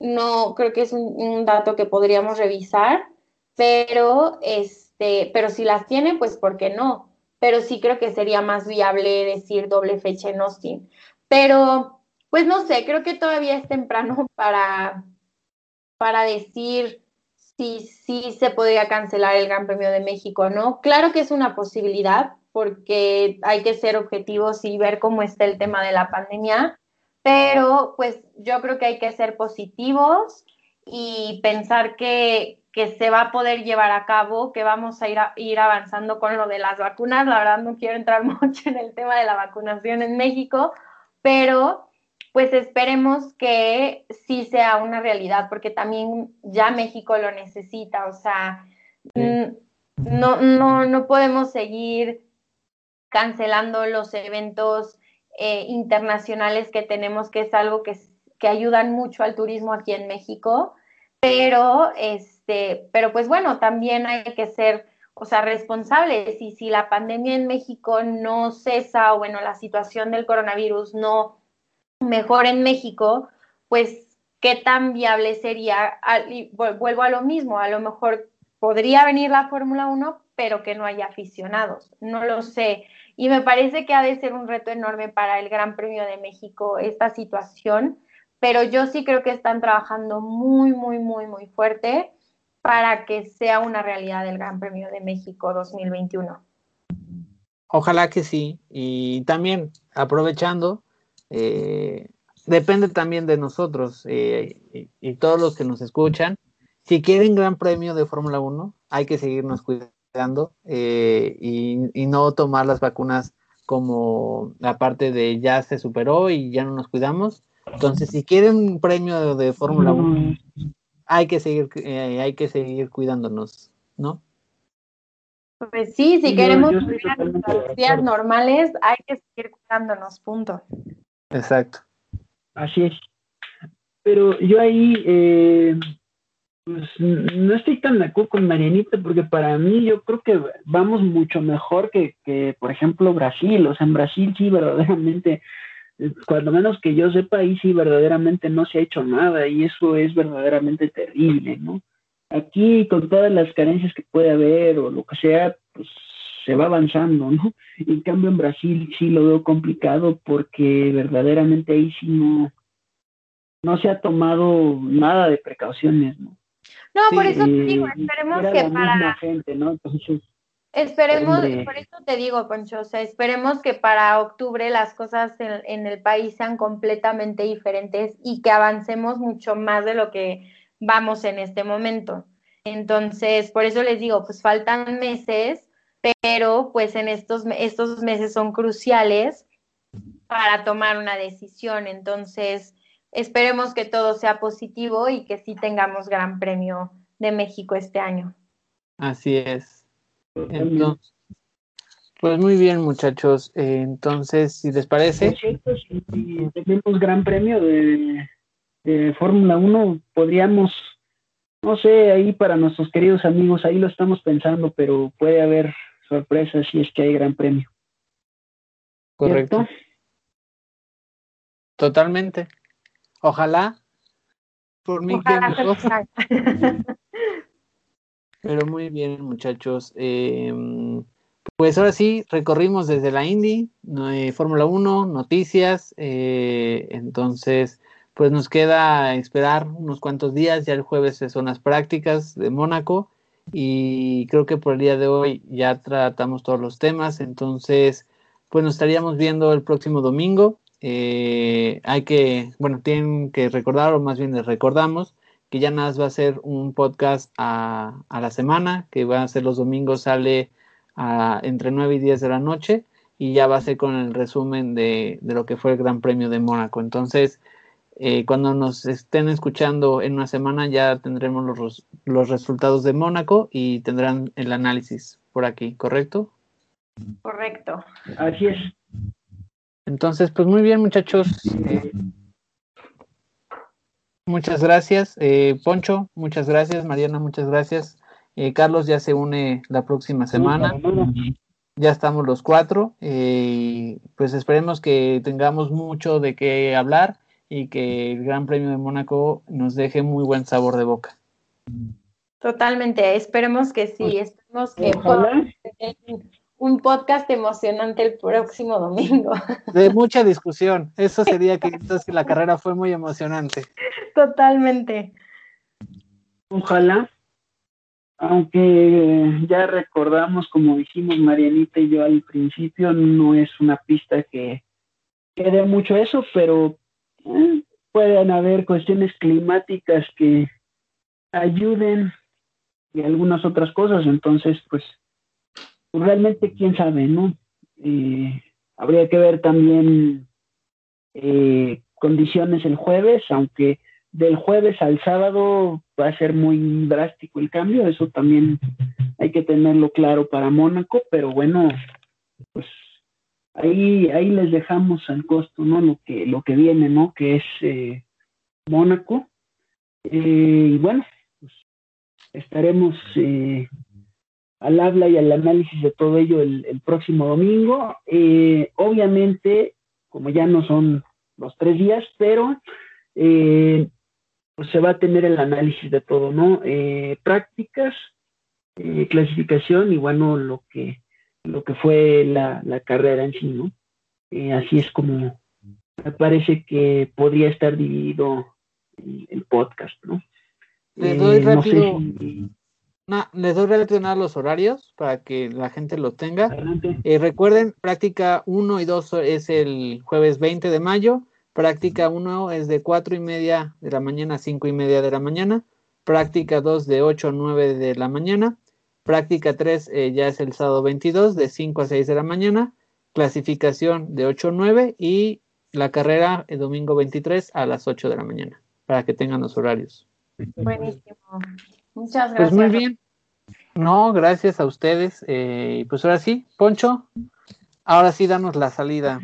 [SPEAKER 2] No creo que es un, dato que podríamos revisar, pero, este, pero si las tiene, pues ¿por qué no? Pero sí creo que sería más viable decir doble fecha en Austin. Pero, pues no sé, creo que todavía es temprano (laughs) para, para decir si sí se podría cancelar el Gran Premio de México, ¿no? Claro que es una posibilidad, porque hay que ser objetivos y ver cómo está el tema de la pandemia, pero pues yo creo que hay que ser positivos y pensar que, que se va a poder llevar a cabo, que vamos a ir, a ir avanzando con lo de las vacunas. La verdad no quiero entrar (laughs) mucho en el tema de la vacunación en México, pero pues esperemos que sí sea una realidad, porque también ya México lo necesita, o sea, no, no, no podemos seguir cancelando los eventos eh, internacionales que tenemos, que es algo que, que ayudan mucho al turismo aquí en México, pero, este, pero pues bueno, también hay que ser, o sea, responsables. Y si la pandemia en México no cesa o bueno, la situación del coronavirus no mejora en México, pues qué tan viable sería, vuelvo a lo mismo, a lo mejor podría venir la Fórmula 1, pero que no haya aficionados, no lo sé. Y me parece que ha de ser un reto enorme para el Gran Premio de México esta situación, pero yo sí creo que están trabajando muy, muy, muy, muy fuerte para que sea una realidad el Gran Premio de México 2021.
[SPEAKER 3] Ojalá que sí. Y también aprovechando, eh, depende también de nosotros eh, y, y, todos los que nos escuchan. Si quieren Gran Premio de Fórmula 1, hay que seguirnos cuidando eh, y, no tomar las vacunas como la parte de ya se superó y ya no nos cuidamos. Entonces, si quieren un premio de Fórmula 1, hay que seguir, eh, hay que seguir cuidándonos, ¿no?
[SPEAKER 2] Pues sí, si queremos vivir las días normales, hay que seguir cuidándonos, punto.
[SPEAKER 3] Exacto.
[SPEAKER 1] Así es. Pero yo ahí eh, pues no estoy tan de acuerdo con Marianita porque para mí yo creo que vamos mucho mejor que, que, por ejemplo, Brasil. O sea, en Brasil sí verdaderamente, cuando menos que yo sepa, ahí sí verdaderamente no se ha hecho nada y eso es verdaderamente terrible, ¿no? Aquí con todas las carencias que puede haber o lo que sea, pues se va avanzando, ¿no? En cambio en Brasil sí lo veo complicado porque verdaderamente ahí sí no, no se ha tomado nada de precauciones, ¿no?
[SPEAKER 2] No, por eso te digo, esperemos que para... esperemos, por eso te digo, Poncho, o sea, esperemos que para octubre las cosas en, en, el país sean completamente diferentes y que avancemos mucho más de lo que vamos en este momento. Entonces, por eso les digo, pues faltan meses, pero pues en estos, estos meses son cruciales para tomar una decisión. Entonces, esperemos que todo sea positivo y que sí tengamos Gran Premio de México este año.
[SPEAKER 3] Así es. Entonces, pues muy bien, muchachos. Eh, entonces, si les parece.
[SPEAKER 1] si tenemos Gran Premio de, de Fórmula 1, podríamos, no sé, ahí para nuestros queridos amigos, ahí lo estamos pensando, pero puede haber sorpresas si es que hay Gran Premio.
[SPEAKER 3] Correcto. Totalmente. Ojalá. Por mí mejor. (laughs) Pero muy bien, muchachos. Em, pues ahora sí, recorrimos desde la Indy, eh, Fórmula 1, noticias. Eh, entonces, pues nos queda esperar unos cuantos días. Ya el jueves son las prácticas de Mónaco. Y creo que por el día de hoy ya tratamos todos los temas. Entonces, pues nos estaríamos viendo el próximo domingo. Eh, hay que, bueno, tienen que recordar, o más bien les recordamos, que ya nada va a ser un podcast a, la semana, que va a ser los domingos, sale a, entre 9 y 10 de la noche, y ya va a ser con el resumen de, lo que fue el Gran Premio de Mónaco. Entonces, eh, cuando nos estén escuchando en una semana, ya tendremos los, los resultados de Mónaco y tendrán el análisis por aquí, ¿correcto?
[SPEAKER 2] Correcto.
[SPEAKER 1] Así es.
[SPEAKER 3] Entonces, pues muy bien, muchachos. Eh, muchas gracias. Eh, Poncho, muchas gracias. Mariana, muchas gracias. Eh, Carlos ya se une la próxima semana. Ya estamos los cuatro. pues esperemos que tengamos mucho de qué hablar y que el Gran Premio de Mónaco nos deje muy buen sabor de boca.
[SPEAKER 2] Totalmente, esperemos que sí, pues, esperemos que un podcast emocionante el próximo domingo. (laughs)
[SPEAKER 3] De mucha discusión. Eso sería que entonces que la carrera fue muy emocionante.
[SPEAKER 2] Totalmente.
[SPEAKER 1] Ojalá. Aunque ya recordamos, como dijimos Marianita y yo al principio, no es una pista que quede mucho eso, pero eh, pueden haber cuestiones climáticas que ayuden y algunas otras cosas. Entonces, pues realmente quién sabe, ¿no? Eh, habría que ver también eh, condiciones el jueves, aunque del jueves al sábado va a ser muy drástico el cambio, eso también hay que tenerlo claro para Mónaco, pero bueno, pues ahí, ahí les dejamos al costo, ¿no? Lo que, lo que viene, ¿no? Que es eh, Mónaco. y bueno, pues estaremos al habla y al análisis de todo ello el, próximo domingo. Eh, obviamente, como ya no son los tres días, pero eh, pues se va a tener el análisis de todo, ¿no? Eh, prácticas, clasificación y bueno, lo que, lo que fue la, carrera en sí, ¿no? así es como me parece que podría estar dividido el, podcast, ¿no?
[SPEAKER 3] Le doy rápido les doy rápido los horarios para que la gente lo tenga. Eh, recuerden, práctica 1 y 2 es el jueves 20 de mayo. Práctica 1 es de 4 y media de la mañana a 5 y media de la mañana. Práctica 2 de 8 a 9 de la mañana. Práctica 3 eh, ya es el sábado 22 de 5 a 6 de la mañana. Clasificación de 8 a 9 y la carrera el domingo 23 a las 8 de la mañana para que tengan los horarios.
[SPEAKER 2] Buenísimo. Muchas gracias.
[SPEAKER 3] Pues muy bien. No, gracias a ustedes. Eh, pues ahora sí, Poncho, ahora sí danos la salida.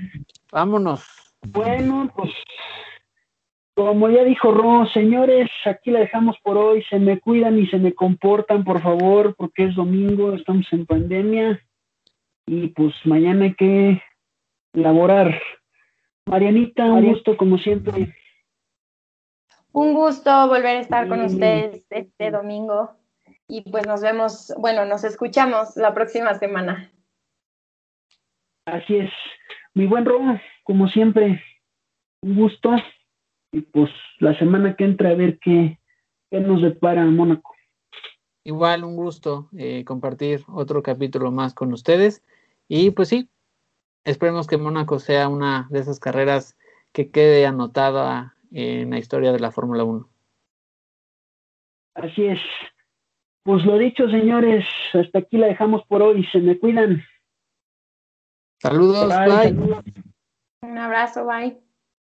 [SPEAKER 3] Vámonos.
[SPEAKER 1] Bueno, pues como ya dijo Ron, señores, aquí la dejamos por hoy. Se me cuidan y se me comportan, por favor, porque es domingo, estamos en pandemia. Y pues mañana hay que laborar. Marianita, un gusto como siempre.
[SPEAKER 2] Un gusto volver a estar con ustedes este domingo. Y pues nos vemos, bueno, nos escuchamos la próxima semana.
[SPEAKER 1] Así es. Mi buen Robo, como siempre, un gusto. Y pues la semana que entra a ver qué, qué nos depara Mónaco.
[SPEAKER 3] Igual un gusto eh, compartir otro capítulo más con ustedes. Y pues sí, esperemos que Mónaco sea una de esas carreras que quede anotada en la historia de la Fórmula 1.
[SPEAKER 1] Así es. Pues lo dicho, señores, hasta aquí la dejamos por hoy. Se me cuidan.
[SPEAKER 3] Saludos, bye.
[SPEAKER 2] Un abrazo, bye.